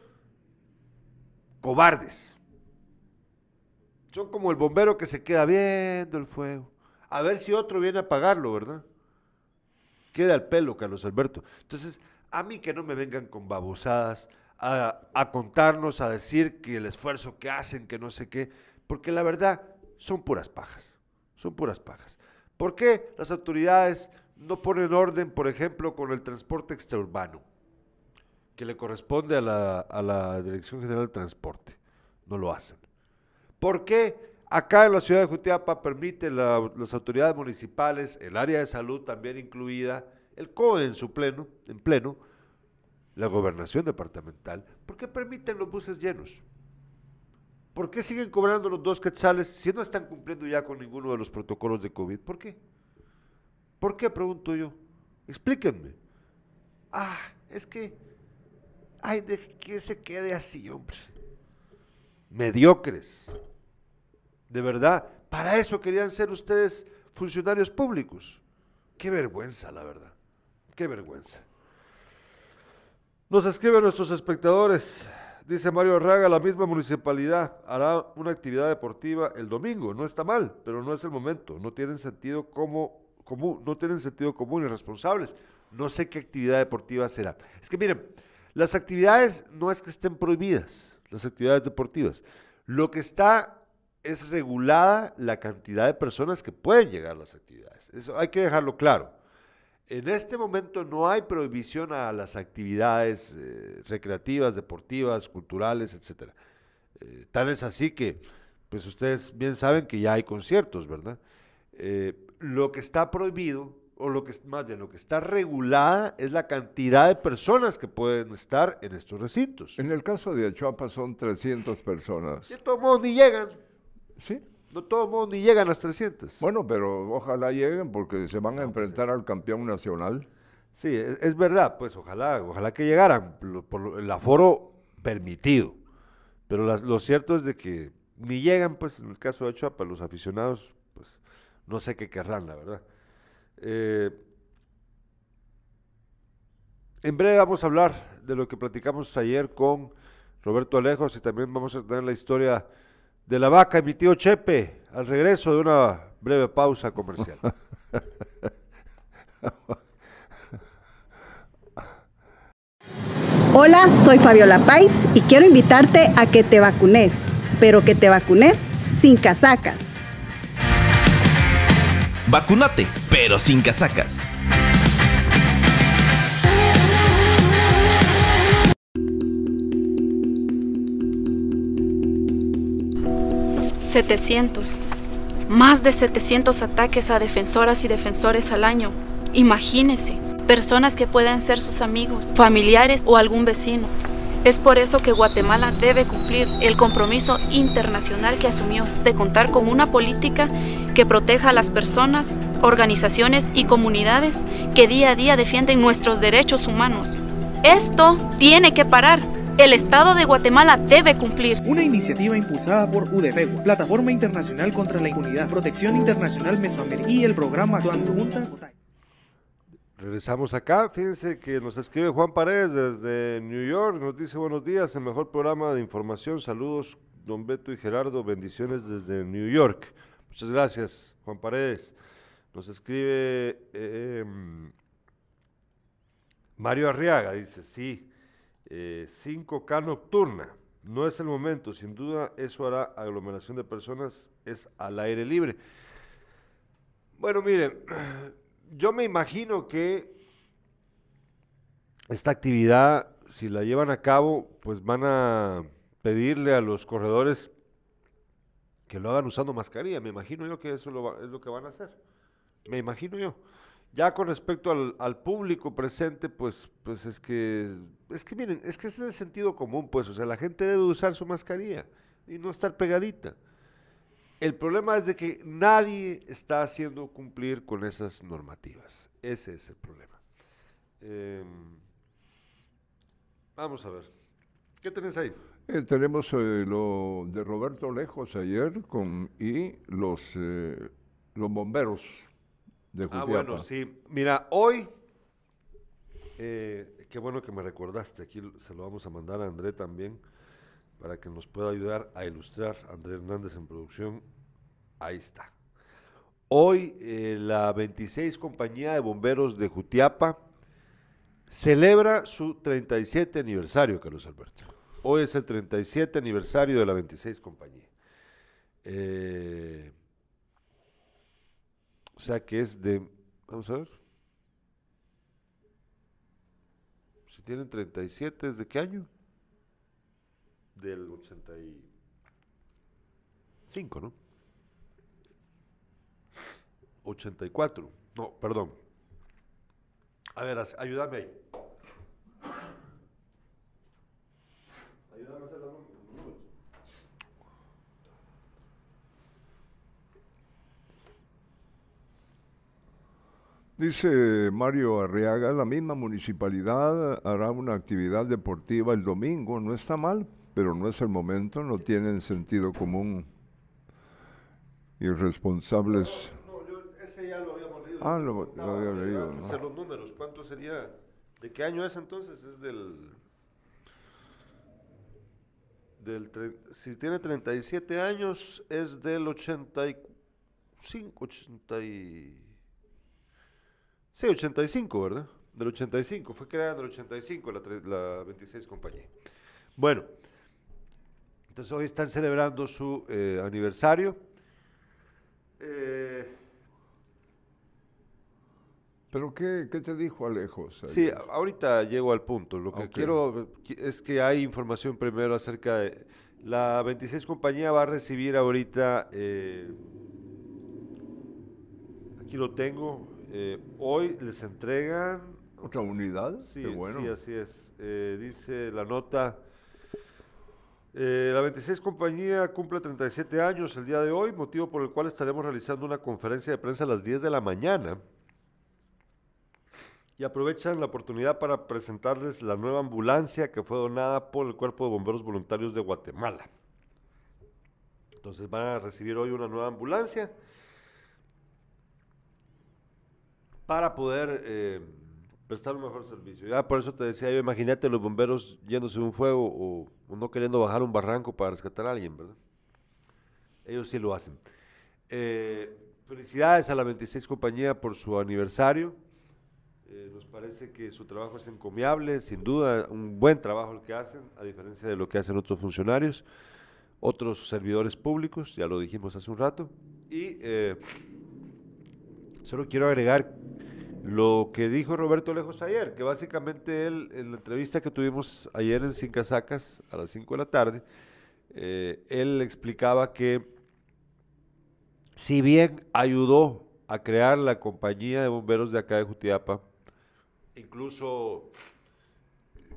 cobardes. Son como el bombero que se queda viendo el fuego. A ver si otro viene a apagarlo, ¿verdad? Queda al pelo, Carlos Alberto. Entonces, a mí que no me vengan con babosadas a, a contarnos, a decir que el esfuerzo que hacen, que no sé qué, porque la verdad son puras pajas, son puras pajas. ¿Por qué las autoridades no ponen orden, por ejemplo, con el transporte extraurbano, que le corresponde a la, a la Dirección General de Transporte? No lo hacen. ¿Por qué acá en la ciudad de Jutiapa permite la- las autoridades municipales, el área de salud también incluida, el COE en su pleno, en pleno, la gobernación departamental, ¿por qué permiten los buses llenos? ¿Por qué siguen cobrando los dos quetzales si no están cumpliendo ya con ninguno de los protocolos de COVID? ¿Por qué? ¿Por qué? Pregunto yo. Explíquenme. Ah, es que, ay, de que se quede así, hombre. Mediocres. De verdad, para eso querían ser ustedes funcionarios públicos. Qué vergüenza, la verdad. Qué vergüenza. Nos escriben nuestros espectadores. Dice Mario Arraga, la misma municipalidad hará una actividad deportiva el domingo. No está mal, pero no es el momento. No tienen sentido como, común, no tienen sentido común y responsables. No sé qué actividad deportiva será. Es que miren, las actividades no es que estén prohibidas, las actividades deportivas. Lo que está es regulada la cantidad de personas que pueden llegar a las actividades. Eso hay que dejarlo claro. En este momento no hay prohibición a las actividades eh, recreativas, deportivas, culturales, etcétera. Eh, tal es así que, pues ustedes bien saben que ya hay conciertos, ¿verdad? Eh, lo que está prohibido, o lo que es- más bien lo que está regulada, es la cantidad de personas que pueden estar en estos recintos. En el caso de Achuapa son 300 personas. De todos modos ni llegan, Sí. de todos modos ni llegan las 300. Bueno, pero ojalá lleguen porque se van a enfrentar al campeón nacional. Sí, es, es verdad, pues ojalá, ojalá que llegaran por el aforo permitido. Pero las- lo cierto es de que ni llegan, pues en el caso de Chuapa, los aficionados, pues no sé qué querrán, la verdad. Eh, en breve vamos a hablar de lo que platicamos ayer con Roberto Alejos y también vamos a tener la historia de la vaca y mi tío Chepe al regreso de una breve pausa comercial. Hola, soy Fabiola Pais y quiero invitarte a que te vacunes, pero que te vacunes sin casacas. Vacunate, pero sin casacas. ¡700! Más de 700 ataques a defensoras y defensores al año. Imagínese, personas que pueden ser sus amigos, familiares o algún vecino. Es por eso que Guatemala debe cumplir el compromiso internacional que asumió de contar con una política que proteja a las personas, organizaciones y comunidades que día a día defienden nuestros derechos humanos. Esto tiene que parar. El Estado de Guatemala debe cumplir. Una iniciativa impulsada por UDFEGUA, Plataforma Internacional contra la Impunidad, Protección Internacional Mesoamericana y el programa Juntas. Regresamos acá, fíjense que nos escribe Juan Paredes desde New York, nos dice buenos días, el mejor programa de información, saludos don Beto y Gerardo, bendiciones desde New York. Muchas gracias, Juan Paredes. Nos escribe eh, em, Mario Arriaga, dice, sí, eh, 5K nocturna, no es el momento, sin duda eso hará aglomeración de personas, es al aire libre. Bueno, miren, yo me imagino que esta actividad, si la llevan a cabo, pues van a pedirle a los corredores que lo hagan usando mascarilla. Me imagino yo que eso lo va- es lo que van a hacer. Me imagino yo. Ya con respecto al, público presente, pues, pues es que, es que miren, es que es de sentido común, pues, o sea, la gente debe usar su mascarilla y no estar pegadita. El problema es de que nadie está haciendo cumplir con esas normativas. Ese es el problema. Em, vamos a ver. ¿Qué tenés ahí? Eh, tenemos eh, lo de Roberto Lejos ayer con y los eh, los bomberos de Jutiapa. Ah, bueno, sí. Mira, hoy, eh, qué bueno que me recordaste, aquí se lo vamos a mandar a André también, para que nos pueda ayudar a ilustrar, André Hernández en producción, ahí está. Hoy eh, la 26 Compañía de Bomberos de Jutiapa celebra su 37 aniversario, Carlos Alberto. Hoy es el 37 aniversario de la 26 Compañía. Eh, o sea que es de, vamos a ver. Si tienen 37, ¿es de qué año? Del 85, ¿no? 84. No, perdón. A ver, ayúdame ahí. Ayúdame a hacer números. Dice Mario Arriaga, la misma municipalidad hará una actividad deportiva el domingo, no está mal, pero no es el momento, no tienen sentido común. Irresponsables. No, yo ese ya lo habíamos leído. Ah, lo- lo había me leído, ¿no? los números, ¿cuánto sería? ¿De qué año es entonces? Es del... del tre- si tiene 37 años, es del 85, 80 y... Sí, 85, ¿verdad? Del 85, fue creada en el 85 la, la 26 compañía. Bueno, entonces hoy están celebrando su eh, aniversario. Eh, ¿Pero qué, qué te dijo Alejos? Sí, ahorita llego al punto. Lo que quiero qui- es que hay información primero acerca de... La 26 compañía va a recibir ahorita... eh, aquí lo tengo. eh, hoy les entregan... ¿Otra unidad? Sí, Qué bueno. sí, así es. Eh, dice la nota... eh, la 26 compañía cumple 37 años el día de hoy, motivo por el cual estaremos realizando una conferencia de prensa a las 10 de la mañana y aprovechan la oportunidad para presentarles la nueva ambulancia que fue donada por el Cuerpo de Bomberos Voluntarios de Guatemala. Entonces van a recibir hoy una nueva ambulancia para poder eh, prestar un mejor servicio. Ya por eso te decía yo, imagínate los bomberos yéndose un fuego o, o no queriendo bajar un barranco para rescatar a alguien, ¿verdad? Ellos sí lo hacen. Eh, felicidades a la 26 compañía por su aniversario. Eh, nos parece que su trabajo es encomiable, sin duda, un buen trabajo el que hacen, a diferencia de lo que hacen otros funcionarios, otros servidores públicos, ya lo dijimos hace un rato. Y eh, solo quiero agregar lo que dijo Roberto Lejos ayer, que básicamente él, en la entrevista que tuvimos ayer en Sin Casacas, a las 5 de la tarde, eh, él explicaba que si bien ayudó a crear la compañía de bomberos de acá de Jutiapa, incluso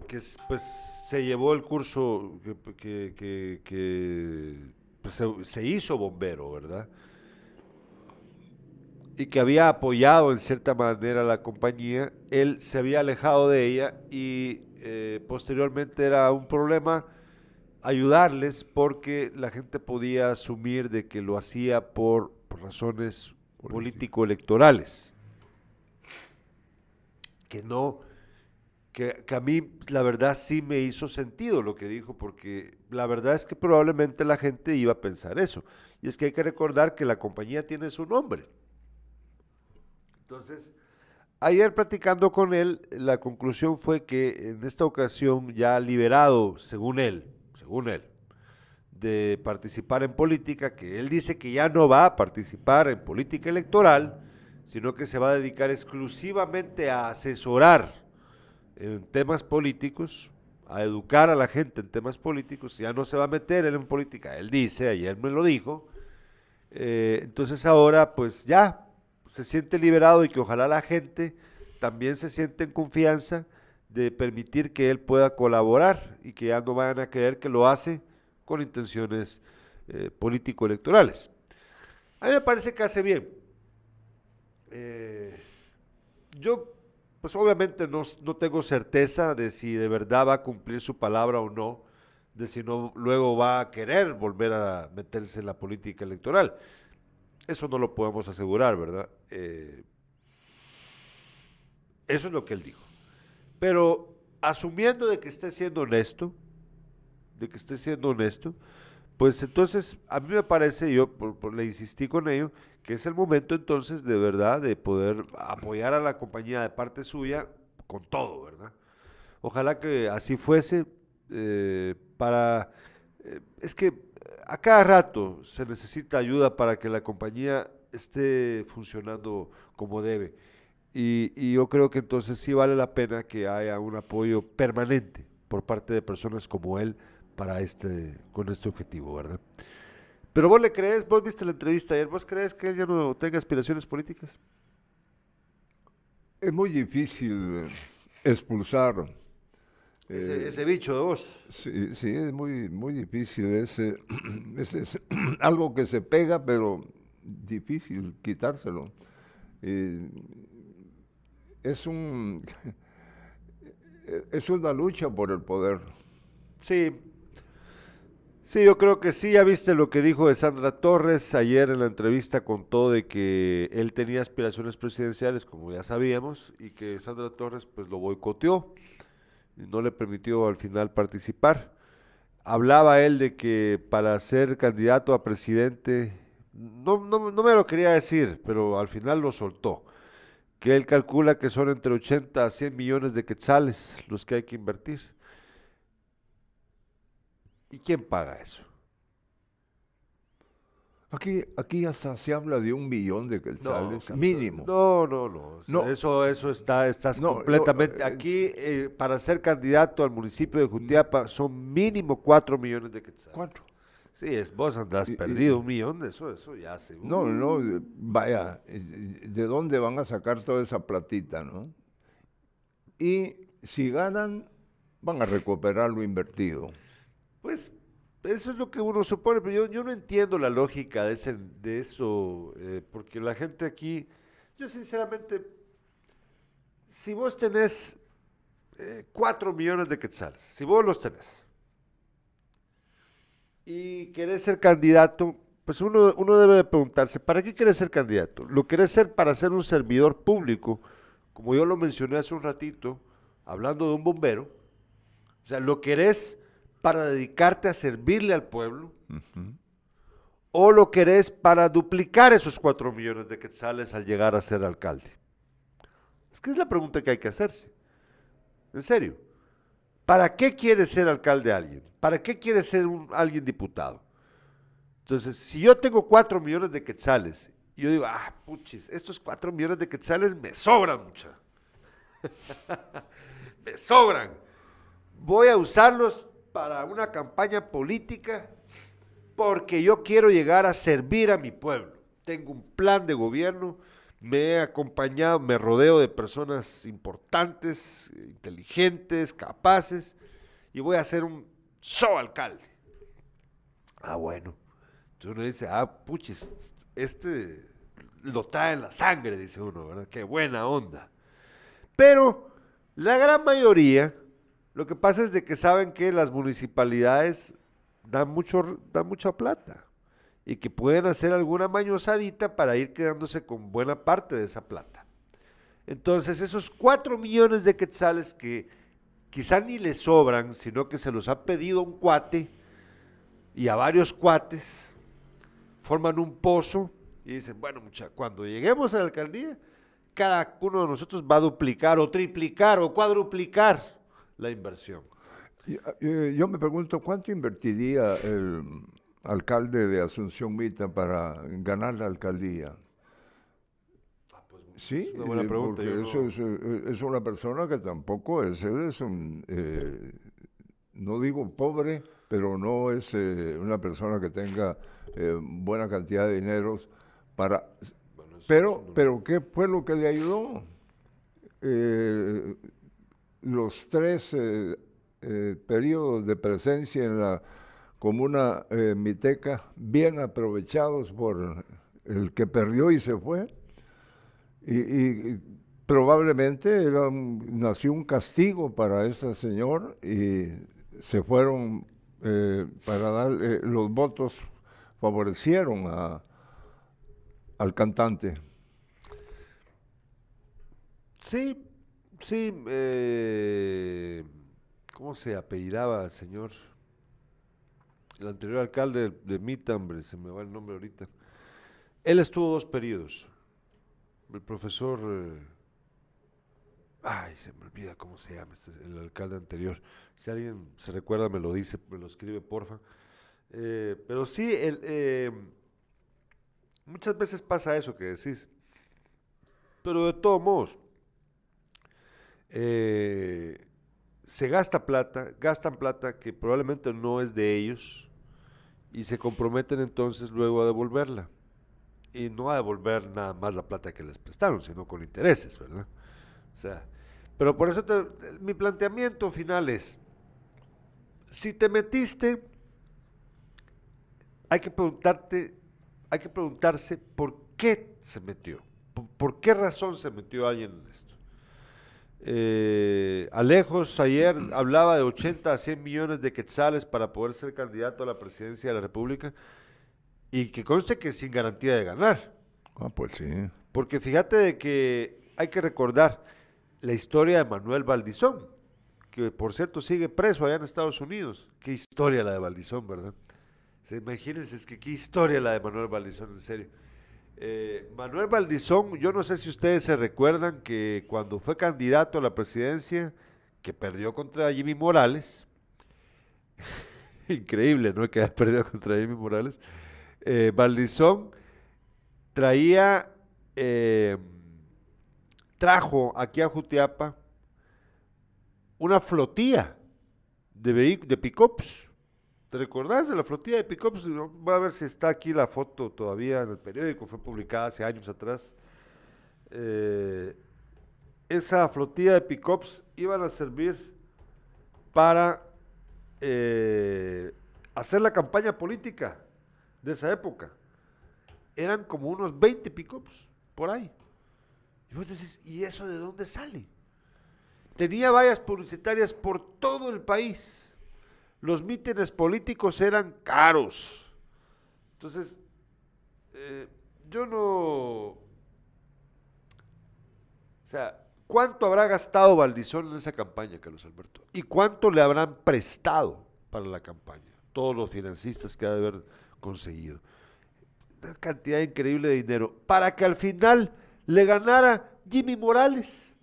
que pues se llevó el curso que, que- pues, se hizo bombero, ¿verdad? Y que había apoyado en cierta manera la compañía, él se había alejado de ella y eh, posteriormente era un problema ayudarles porque la gente podía asumir de que lo hacía por, por razones político-electorales. Que no, que, que a mí la verdad sí me hizo sentido lo que dijo, porque la verdad es que probablemente la gente iba a pensar eso. Y es que hay que recordar que la compañía tiene su nombre. Entonces, ayer platicando con él, la conclusión fue que en esta ocasión ya liberado, según él, según él, de participar en política, que él dice que ya no va a participar en política electoral, sino que se va a dedicar exclusivamente a asesorar en temas políticos, a educar a la gente en temas políticos, ya no se va a meter él en política, él dice, ayer me lo dijo, eh, entonces ahora pues ya se siente liberado y que ojalá la gente también se siente en confianza de permitir que él pueda colaborar y que ya no vayan a creer que lo hace con intenciones eh, político-electorales. A mí me parece que hace bien. Eh, yo, pues obviamente no, no tengo certeza de si de verdad va a cumplir su palabra o no de si no luego va a querer volver a meterse en la política electoral. Eso no lo podemos asegurar, ¿verdad? Eh, eso es lo que él dijo. Pero asumiendo de que esté siendo honesto, de que esté siendo honesto, pues entonces a mí me parece, yo le insistí con ello, que es el momento entonces de verdad de poder apoyar a la compañía de parte suya con todo, ¿verdad? Ojalá que así fuese eh, para... Eh, es que a cada rato se necesita ayuda para que la compañía esté funcionando como debe. Y, yo creo que entonces sí vale la pena que haya un apoyo permanente por parte de personas como él para este, con este objetivo, ¿verdad? Pero vos le crees, vos viste la entrevista ayer, ¿vos crees que él ya no tenga aspiraciones políticas? Es muy difícil expulsar ese, eh, bicho de vos. Sí, sí, es muy, muy difícil. Es, es, algo que se pega, pero difícil quitárselo. Eh, es un es una lucha por el poder. Sí, sí, yo creo que sí. Ya viste lo que dijo de Sandra Torres ayer en la entrevista, contó de que él tenía aspiraciones presidenciales, como ya sabíamos, y que Sandra Torres pues lo boicoteó no le permitió al final participar. Hablaba él de que para ser candidato a presidente, no, no, no me lo quería decir, pero al final lo soltó que él calcula que son entre 80 a 100 millones de quetzales los que hay que invertir. ¿Y quién paga eso? Aquí, aquí hasta se habla de un millón de quetzales mínimo. No, no, no, Eso, eso está, estás completamente. Eh, aquí, eh, para ser candidato al municipio de Jutiapa, son mínimo 4 millones de quetzales. ¿Cuatro? Sí, es, vos andás perdido un millón de eso, eso ya se... No, no, vaya, ¿de dónde van a sacar toda esa platita, no? Y si ganan, van a recuperar lo invertido. Pues eso es lo que uno supone, pero yo, no entiendo la lógica de, ese, de eso, eh, porque la gente aquí, yo sinceramente, si vos tenés eh, cuatro millones de quetzales, si vos los tenés, y querés ser candidato, pues uno, uno debe de preguntarse, ¿para qué quieres ser candidato? ¿Lo querés ser para ser un servidor público? Como yo lo mencioné hace un ratito, hablando de un bombero. O sea, ¿lo querés para dedicarte a servirle al pueblo? ¿O lo querés para duplicar esos cuatro millones de quetzales al llegar a ser alcalde? Es que es la pregunta que hay que hacerse. En serio. ¿Para qué quiere ser alcalde alguien? ¿Para qué quiere ser un, alguien diputado? Entonces, si yo tengo cuatro millones de quetzales, y yo digo, ah, puchis, estos cuatro millones de quetzales me sobran mucha. me sobran. Voy a usarlos para una campaña política porque yo quiero llegar a servir a mi pueblo. Tengo un plan de gobierno me he acompañado, me rodeo de personas importantes, inteligentes, capaces, y voy a ser un show alcalde. Ah, bueno. Entonces uno dice, ah, puchis, este lo trae en la sangre, dice uno, ¿verdad? Qué buena onda. Pero la gran mayoría, lo que pasa es de que saben que las municipalidades dan, mucho, dan mucha plata y que pueden hacer alguna mañosadita para ir quedándose con buena parte de esa plata. Entonces, esos cuatro millones de quetzales que quizá ni les sobran, sino que se los ha pedido un cuate y a varios cuates, forman un pozo y dicen, bueno, mucha, cuando lleguemos a la alcaldía, cada uno de nosotros va a duplicar o triplicar o cuadruplicar la inversión. Eh, yo me pregunto, ¿cuánto invertiría el, alcalde de Asunción Mita para ganar la alcaldía? Ah, pues, sí, es una pregunta. eso eh, es, una persona que tampoco es, es un, eh, no digo pobre, pero no es eh, una persona que tenga buena cantidad de dinero para... pero, pero ¿qué fue lo que le ayudó? Los tres periodos de presencia en la como una eh, miteca, bien aprovechados por el que perdió y se fue. Y, probablemente nació un castigo para ese señor y se fueron eh, para dar eh, los votos favorecieron al cantante. Sí, sí. eh, ¿Cómo se apellidaba el señor? El anterior alcalde de Mita, hombre, se me va el nombre ahorita. Él estuvo dos periodos. El profesor. eh, ay, se me olvida cómo se llama, este, el alcalde anterior. Si alguien se recuerda, me lo dice, me lo escribe, porfa. Eh, pero sí, muchas veces pasa eso que decís. Pero de todos modos, eh, se gasta plata, gastan plata que probablemente no es de ellos y se comprometen entonces luego a devolverla. Y no a devolver nada más la plata que les prestaron, sino con intereses, ¿verdad? O sea, pero por eso mi planteamiento final es, si te metiste, hay que preguntarte, hay que preguntarse por qué se metió, por qué razón se metió alguien en esto. Eh, Alejos ayer hablaba de 80 a 100 millones de quetzales para poder ser candidato a la presidencia de la República y que conste que sin garantía de ganar. Ah, pues sí. Porque fíjate de que hay que recordar la historia de Manuel Valdizón, que por cierto sigue preso allá en Estados Unidos. Qué historia la de Valdizón, ¿verdad? Se- Imagínense, es que qué historia la de Manuel Valdizón, en serio. Eh, Manuel Valdizón, yo no sé si ustedes se recuerdan que cuando fue candidato a la presidencia, que perdió contra Jimmy Morales, increíble, ¿no? Que haya perdido contra Jimmy Morales, eh, Valdizón traía, eh, trajo aquí a Jutiapa una flotilla de, de pick-ups. ¿Te recordás de la flotilla de pick-ups? No, Voy a ver si está aquí la foto todavía en el periódico, fue publicada hace años atrás. Eh, esa flotilla de pick-ups iban a servir para eh, hacer la campaña política de esa época. Eran como unos 20 pick-ups por ahí. Y vos decís, ¿y eso de dónde sale? Tenía vallas publicitarias por todo el país. Los mítines políticos eran caros. Entonces, eh, yo no... O sea, ¿cuánto habrá gastado Valdizón en esa campaña, Carlos Alberto? ¿Y cuánto le habrán prestado para la campaña? Todos los financistas que ha de haber conseguido. Una cantidad increíble de dinero. Para que al final le ganara Jimmy Morales.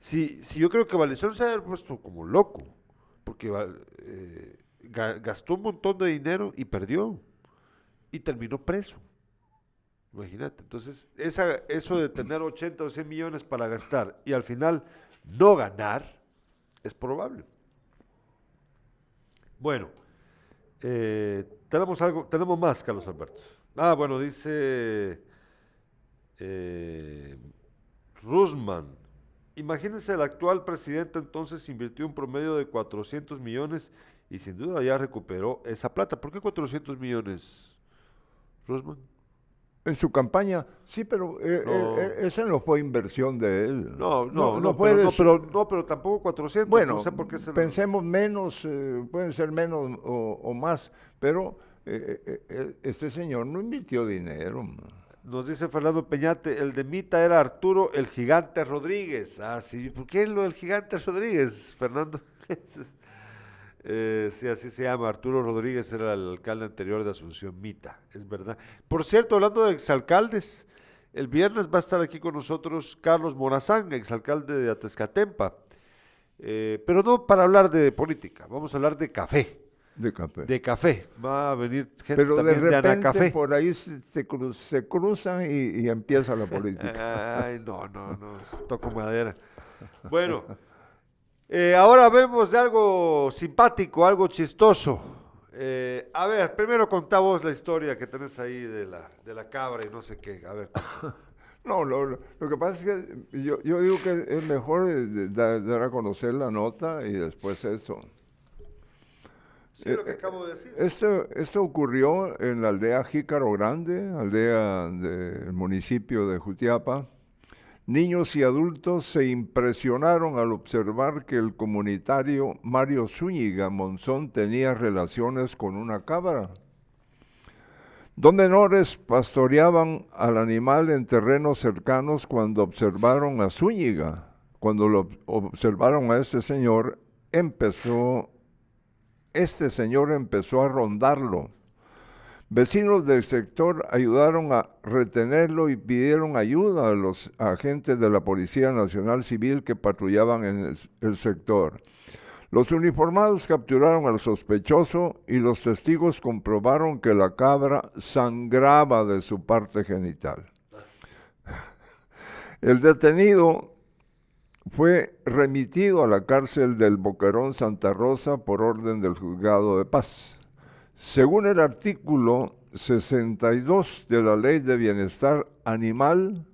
Si, si yo creo que Valdizón se ha puesto como loco, porque eh, ga- gastó un montón de dinero y perdió. Y terminó preso. Imagínate. Entonces, eso de tener 80 o 100 millones para gastar y al final no ganar, es probable. Bueno, eh, tenemos algo, tenemos más, Carlos Alberto. Ah, bueno, dice eh, Rusman. Imagínense, el actual presidente entonces invirtió un promedio de 400 millones y sin duda ya recuperó esa plata. ¿Por qué 400 millones, Rusman? En su campaña, sí, pero eh, No. eh, eh, esa no fue inversión de él. No, no, no, pero, puedes- no, pero, no, pero tampoco 400. Bueno, no sé por qué se lo- pensemos menos, eh, pueden ser menos o, o más, pero este señor no invirtió dinero. man. Nos dice Fernando Peñate, el de Mita era Arturo el Gigante Rodríguez. Ah, ¿por qué lo del Gigante Rodríguez, Fernando? Eh, sí, así se llama. Arturo Rodríguez era el alcalde anterior de Asunción Mita, es verdad. Por cierto, hablando de exalcaldes, el viernes va a estar aquí con nosotros Carlos Morazán, exalcalde de Atezcatempa. Eh, pero no para hablar de política, vamos a hablar de café. De café. De café. Va a venir gente Pero de también de, repente Anacafé. por ahí se, se cru- se cruzan y, y empieza la política. Ay, no, no, no, toco madera. Bueno, eh, ahora vemos de algo simpático, algo chistoso. Eh, a ver, primero contá vos la historia que tenés ahí de la, de la cabra y no sé qué. A ver. No, lo, lo- que pasa es que yo, yo digo que es mejor de- da- dar a conocer la nota y después eso. Sí, lo que acabo de decir. Esto, esto ocurrió en la aldea Jícaro Grande, aldea del municipio de Jutiapa. Niños y adultos se impresionaron al observar que el comunitario Mario Zúñiga Monzón tenía relaciones con una cabra. Dos menores pastoreaban al animal en terrenos cercanos cuando observaron a Zúñiga. Cuando lo observaron a ese señor, empezó, este señor empezó a rondarlo Vecinos del sector ayudaron a retenerlo y pidieron ayuda a los agentes de la Policía Nacional Civil que patrullaban en el, sector. Los uniformados capturaron al sospechoso y los testigos comprobaron que la cabra sangraba de su parte genital. El detenido fue remitido a la cárcel del Boquerón Santa Rosa por orden del juzgado de paz. Según el artículo 62 de la Ley de Bienestar Animal,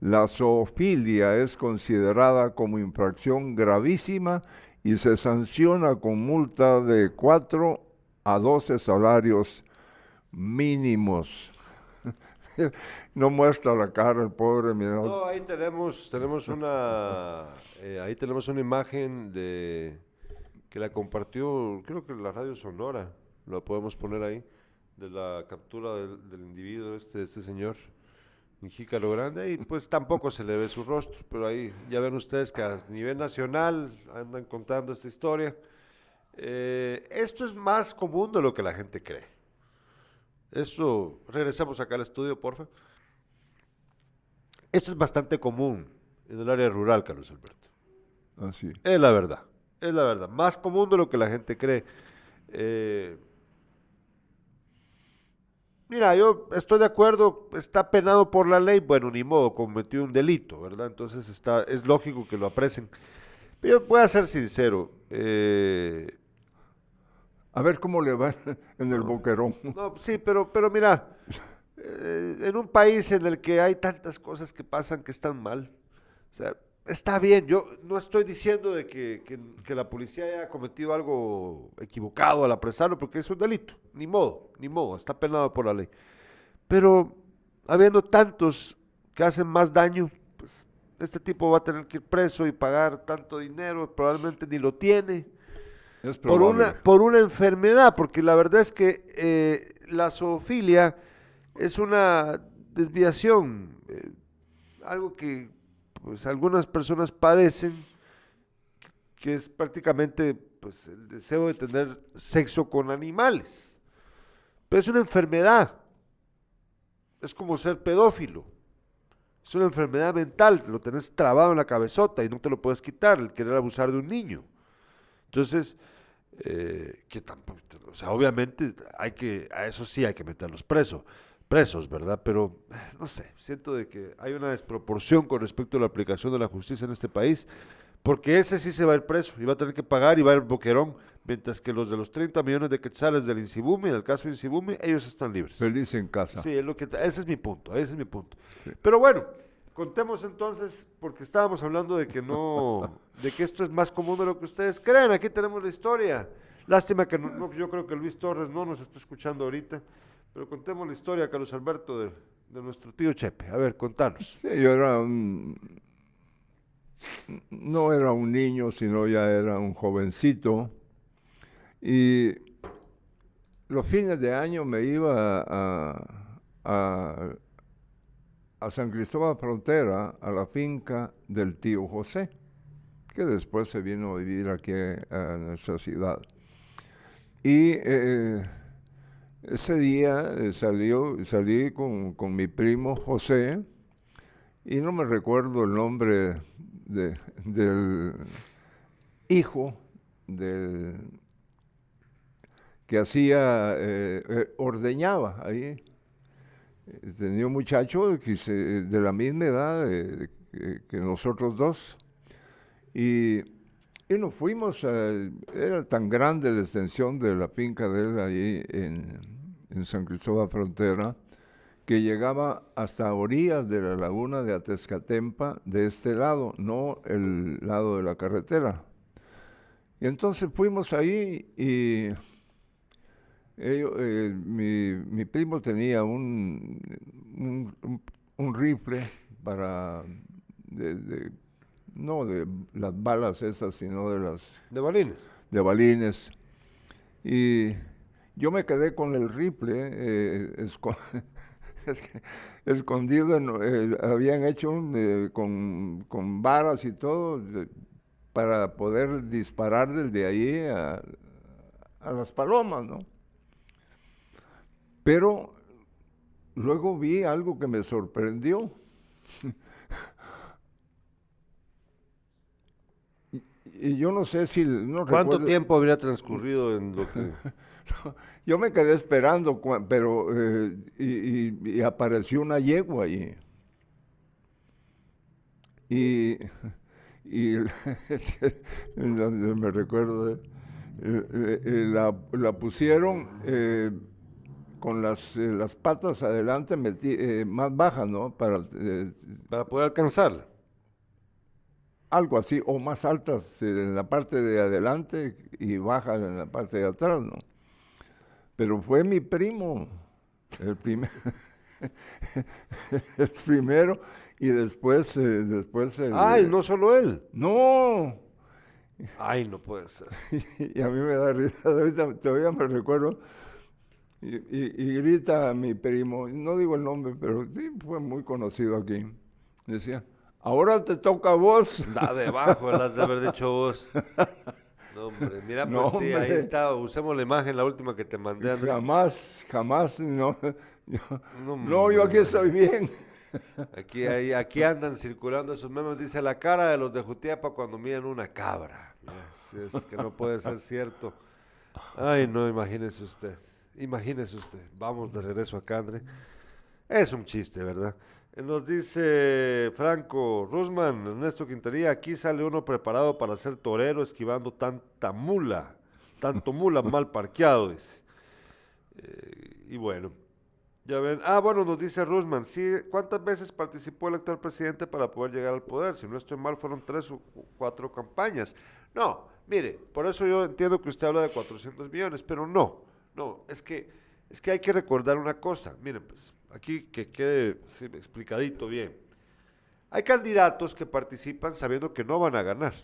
la zoofilia es considerada como infracción gravísima y se sanciona con multa de 4 a 12 salarios mínimos. no muestra la cara el pobre No, ahí tenemos, tenemos una, eh, ahí tenemos una imagen de que la compartió, creo que la radio Sonora lo podemos poner ahí, de la captura del, individuo, este, este señor, en Jícaro Grande, y pues tampoco se le ve su rostro, pero ahí ya ven ustedes que a nivel nacional andan contando esta historia. Eh, esto es más común de lo que la gente cree. Esto, regresamos acá al estudio, porfa. Esto es bastante común en el área rural, Carlos Alberto. Así. Es la verdad, es la verdad. Más común de lo que la gente cree. Eh, Mira, yo estoy de acuerdo, está penado por la ley, bueno, ni modo, cometió un delito, ¿verdad? Entonces está, es lógico que lo aprecen. Pero yo voy a ser sincero. Eh, a ver cómo le va en el boquerón. No, sí, pero, pero mira, eh, en un país en el que hay tantas cosas que pasan que están mal, o sea, está bien, yo no estoy diciendo de que, la policía haya cometido algo equivocado al apresarlo, porque es un delito, ni modo, ni modo, está penado por la ley. Pero habiendo tantos que hacen más daño, pues este tipo va a tener que ir preso y pagar tanto dinero, probablemente ni lo tiene. por, una, por una enfermedad, porque la verdad es que eh, la zoofilia es una desviación, eh, algo que pues algunas personas padecen, que es prácticamente pues, el deseo de tener sexo con animales. Pero es una enfermedad. Es como ser pedófilo. Es una enfermedad mental, lo tenés trabado en la cabezota y no te lo puedes quitar, el querer abusar de un niño. Entonces, eh, que tampoco, o sea, obviamente hay que, a eso sí hay que meterlos presos presos, ¿verdad? Pero, no sé, siento de que hay una desproporción con respecto a la aplicación de la justicia en este país, porque ese sí se va a ir preso y va a tener que pagar y va a ir boquerón, mientras que los de los 30 millones de quetzales del Insibumi, del caso Insibumi, ellos están libres. Feliz en casa. Sí, es lo que, ese es mi punto, ese es mi punto. Pero bueno, contemos entonces, porque estábamos hablando de que no, de que esto es más común de lo que ustedes creen, aquí tenemos la historia. Lástima que no, yo creo que Luis Torres no nos está escuchando ahorita. Pero contemos la historia, Carlos Alberto, de, nuestro tío Chepe. A ver, contanos. Sí, yo era un... No era un niño, sino ya era un jovencito. Y los fines de año me iba a, a, a San Cristóbal Frontera, a la finca del tío José, que después se vino a vivir aquí a nuestra ciudad. Y eh, ese día eh, salió, salí con, mi primo José y no me recuerdo el nombre del hijo del que hacía, eh, eh, ordeñaba ahí. Tenía un muchacho que de la misma edad que, nosotros dos. Y, y, nos fuimos, era tan grande la extensión de la finca de él ahí en, en San Cristóbal Frontera, que llegaba hasta orillas de la laguna de Atezcatempa de este lado, no el lado de la carretera. Y entonces fuimos ahí y eh, mi, primo tenía un, un, rifle para de, de- no de las balas esas, sino de las De balines. de balines. Y yo me quedé con el rifle, eh, esco- escondido, en- eh, habían hecho un, eh, con, con varas y todo para poder disparar desde ahí a, a las palomas, ¿no? Pero luego vi algo que me sorprendió. Y- Y yo no sé si... No ¿Cuánto recuerdo- tiempo habría transcurrido en lo que... Yo me quedé esperando, pero eh, y, y- y apareció una yegua allí. Y, y donde me recuerdo, eh, eh, la, la pusieron eh, con las, eh, las patas adelante eh, más bajas, ¿no? Para, Para poder alcanzarla. algo así, o más altas en la parte de adelante y bajas en la parte de atrás, ¿no? Pero fue mi primo, el, primer, el primero, y después, eh, después el- Ay, no solo él. No, Ay, no puede ser. y a mí me da risa, ahorita todavía me recuerdo, y, y- y grita mi primo, no digo el nombre, pero sí fue muy conocido aquí, decía, ahora te toca a vos. Da debajo, las de haber dicho vos. No, hombre, mira, pues No, sí, ahí está. Usemos la imagen, la última que te mandé, André. Jamás, jamás, no, yo, No, no, yo aquí estoy bien. Aquí, ahí- aquí andan circulando esos memes. Dice la cara de los de Jutiapa cuando miran una cabra. Es que no puede ser cierto. Ay, no, imagínese usted. Imagínese usted. Vamos de regreso acá, André. Es un chiste, ¿verdad? Nos dice Franco Rusman, Ernesto Quintería, aquí sale uno preparado para ser torero esquivando tanta mula, tanto mula mal parqueado, dice. Eh, y bueno, ya ven. Ah, bueno, nos dice Rusman, sí, ¿cuántas veces participó el actual presidente para poder llegar al poder? Si no estoy mal, fueron tres o cu- cuatro campañas. No, mire, por eso yo entiendo que usted habla de 400 millones, pero no, no, es que, es que hay que recordar una cosa. Miren, pues, aquí que quede explicadito bien. Hay candidatos que participan sabiendo que no van a ganar.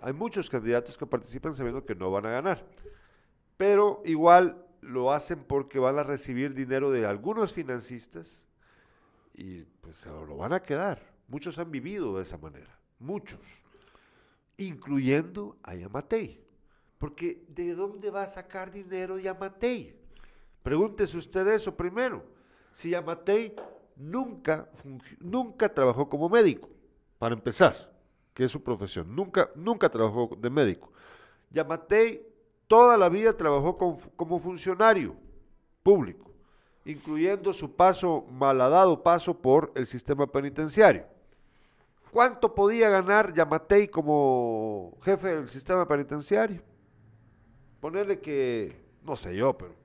Hay muchos candidatos que participan sabiendo que no van a ganar. Pero igual lo hacen porque van a recibir dinero de algunos financistas y pues se lo van a quedar. Muchos han vivido de esa manera, muchos, incluyendo a Yamatei. Porque ¿de dónde va a sacar dinero Yamatei? Pregúntese usted eso primero. Si Yamatei nunca, nunca trabajó como médico, para empezar, que es su profesión, nunca, nunca trabajó de médico. Yamatei toda la vida trabajó como funcionario público, incluyendo su paso, malhadado paso por el sistema penitenciario. ¿Cuánto podía ganar Yamatei como jefe del sistema penitenciario? Ponerle que, no sé yo, pero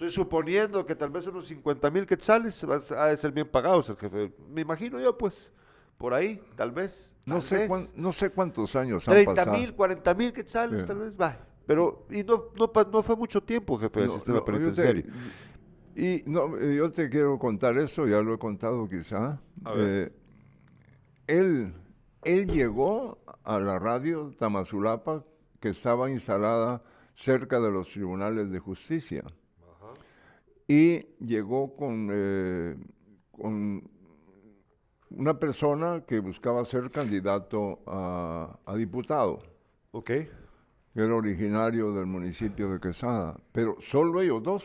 estoy suponiendo que tal vez unos 50 mil quetzales a- ha de ser bien pagados el jefe. Me imagino yo, pues, por ahí, tal vez. No sé, vez. cuán- no sé cuántos años han 30 pasado. mil, 40 mil quetzales, Sí. tal vez, va. Pero, y no, no, no fue mucho tiempo jefe del No, sistema no, te- penitenciario. Y, No, eh, yo te quiero contar eso, ya lo he contado quizá. A ver. Eh, él, él llegó a la radio Tamazulapa, que estaba instalada cerca de los tribunales de justicia. Y llegó con, eh, con una persona que buscaba ser candidato a, a diputado, ok, que era originario del municipio de Quesada, pero solo ellos dos.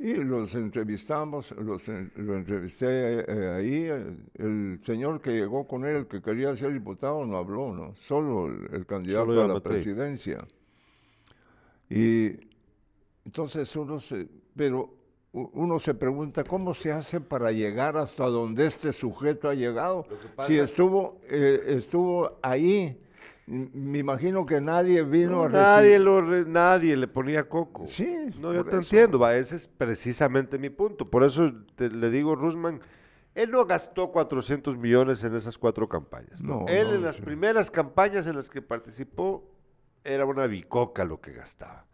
Y los entrevistamos, los, en- lo entrevisté eh, ahí, eh, el señor que llegó con él, que quería ser diputado, no habló, ¿no? Solo el, el candidato Solo a la presidencia. Y entonces uno se, pero uno se pregunta, ¿cómo se hace para llegar hasta donde este sujeto ha llegado? Si estuvo, eh, estuvo ahí, me imagino que nadie vino a nadie, lo re- nadie le ponía coco. Sí, No, yo te eso. entiendo, va, ese es precisamente mi punto. Por eso te- le digo, Rusman, él no gastó 400 millones en esas cuatro campañas. ¿no? No, él no, en las sí. primeras campañas en las que participó era una bicoca lo que gastaba.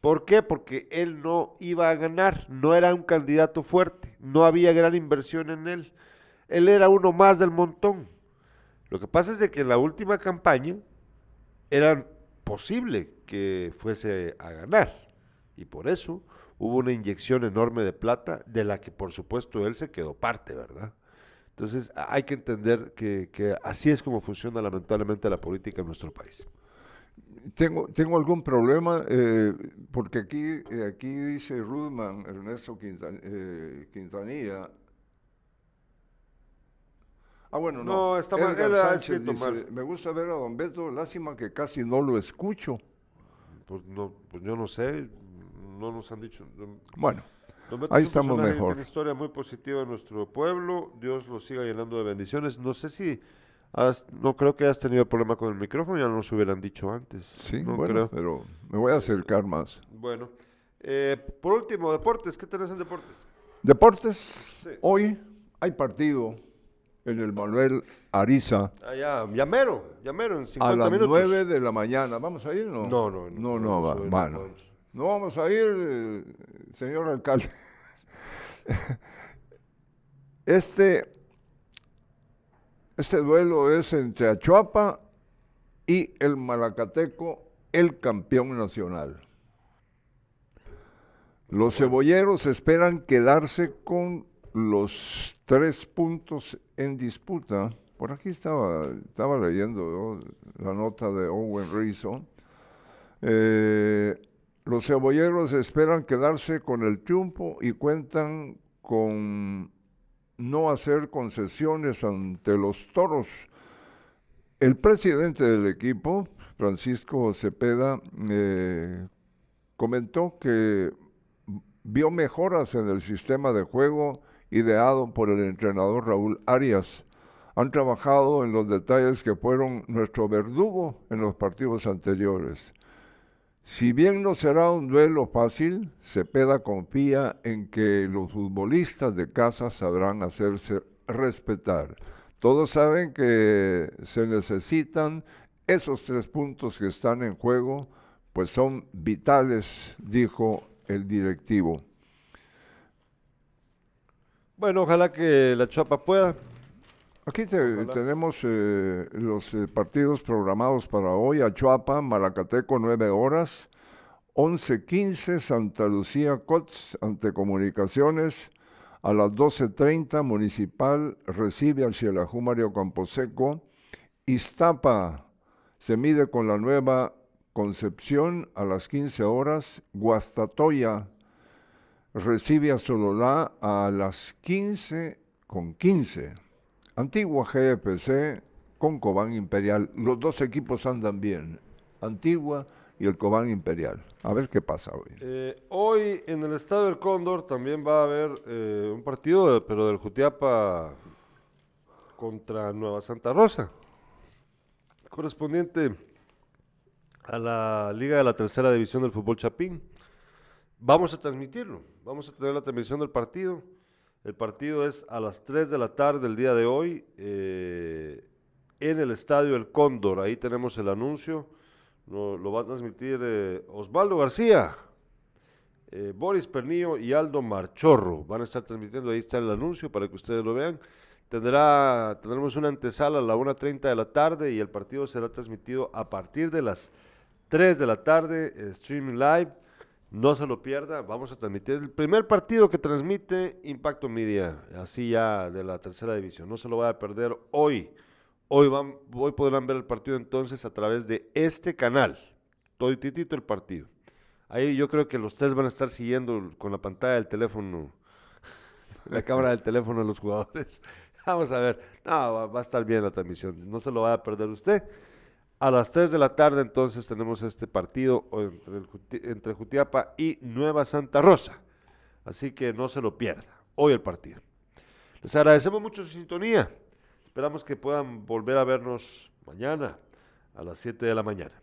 ¿Por qué? Porque él no iba a ganar, no era un candidato fuerte, no había gran inversión en él. Él era uno más del montón. Lo que pasa es de que en la última campaña era posible que fuese a ganar. Y por eso hubo una inyección enorme de plata de la que por supuesto él se quedó parte, ¿verdad? Entonces hay que entender que, que así es como funciona lamentablemente la política en nuestro país. Tengo, tengo algún problema, eh, porque aquí, eh, aquí dice Rudman, Ernesto Quintan- eh, Quintanilla. Ah, bueno, no. No, está mal, Edgar él ha Sánchez escrito dice, mal. Me gusta ver a Don Beto, lástima que casi no lo escucho. Pues, no, pues yo no sé, no nos han dicho. Bueno, Don Beto ahí es un estamos mejor. Tiene historia muy positiva en nuestro pueblo. Dios lo siga llenando de bendiciones. No sé si has- no creo que hayas tenido problema con el micrófono, ya nos hubieran dicho antes. sí, no bueno, creo. pero me voy a acercar más. Bueno, eh, por último, deportes. ¿Qué tenés en deportes? Deportes, Sí. hoy hay partido en el Manuel Ariza Allá, llamero, llamero en 50 a las minutos. 9 de la mañana. ¿Vamos a ir no? No, no, no, No, no, no va- vamos ir, bueno. podemos. No vamos a ir, eh, señor alcalde. Este, este duelo es entre Achuapa y el Malacateco, el campeón nacional. Los cebolleros esperan quedarse con los tres puntos en disputa. Por aquí estaba, estaba leyendo la nota de Owen Rizzo. Eh, los cebolleros esperan quedarse con el triunfo y cuentan con no hacer concesiones ante los toros. El presidente del equipo, Francisco Cepeda, eh, comentó que vio mejoras en el sistema de juego ideado por el entrenador Raúl Arias. Han trabajado en los detalles que fueron nuestro verdugo en los partidos anteriores. Si bien no será un duelo fácil, Cepeda confía en que los futbolistas de casa sabrán hacerse respetar. Todos saben que se necesitan esos tres puntos que están en juego, pues son vitales, dijo el directivo. Bueno, ojalá que la Chuapa pueda. Aquí te- tenemos eh, los eh, partidos programados para hoy. Achuapa, Malacateco, 9 horas. 11.15, Santa Lucía Cots, ante Comunicaciones. A las 12.30, Municipal recibe al Xelajú Mario Camposeco. Iztapa se mide con la nueva Concepción a las 15 horas. Guastatoya recibe a Sololá a las 15 con 15. Antigua GFC con Cobán Imperial. Los dos equipos andan bien. Antigua y el Cobán Imperial. A ver qué pasa hoy. Eh, hoy en el Estadio del Cóndor también va a haber eh, un partido, pero del Jutiapa contra Nueva Santa Rosa, correspondiente a la Liga de la Tercera División del Fútbol Chapín. Vamos a transmitirlo, vamos a tener la transmisión del partido. El partido es a las 3 de la tarde del día de hoy eh, en el Estadio El Cóndor. Ahí tenemos el anuncio. Lo, va a transmitir eh, Osvaldo García, eh, Boris Pernillo y Aldo Marchorro. Van a estar transmitiendo, ahí está el anuncio para que ustedes lo vean. Tendrá, tendremos una antesala a la 1.30 de la tarde y el partido será transmitido a partir de las 3 de la tarde, streaming live. No se lo pierda, vamos a transmitir el primer partido que transmite Impacto Media, así ya de la tercera división. No se lo vaya a perder hoy. Hoy, van, hoy podrán ver el partido entonces a través de este canal. Todo titito el partido. Ahí yo creo que los tres van a estar siguiendo con la pantalla del teléfono, la cámara del teléfono de los jugadores. Vamos a ver. No, va, va a estar bien la transmisión. No se lo vaya a perder usted. A las 3 de la tarde entonces tenemos este partido entre, entre Jutiapa y Nueva Santa Rosa. Así que no se lo pierda. Hoy el partido. Les agradecemos mucho su sintonía. Esperamos que puedan volver a vernos mañana a las 7 de la mañana.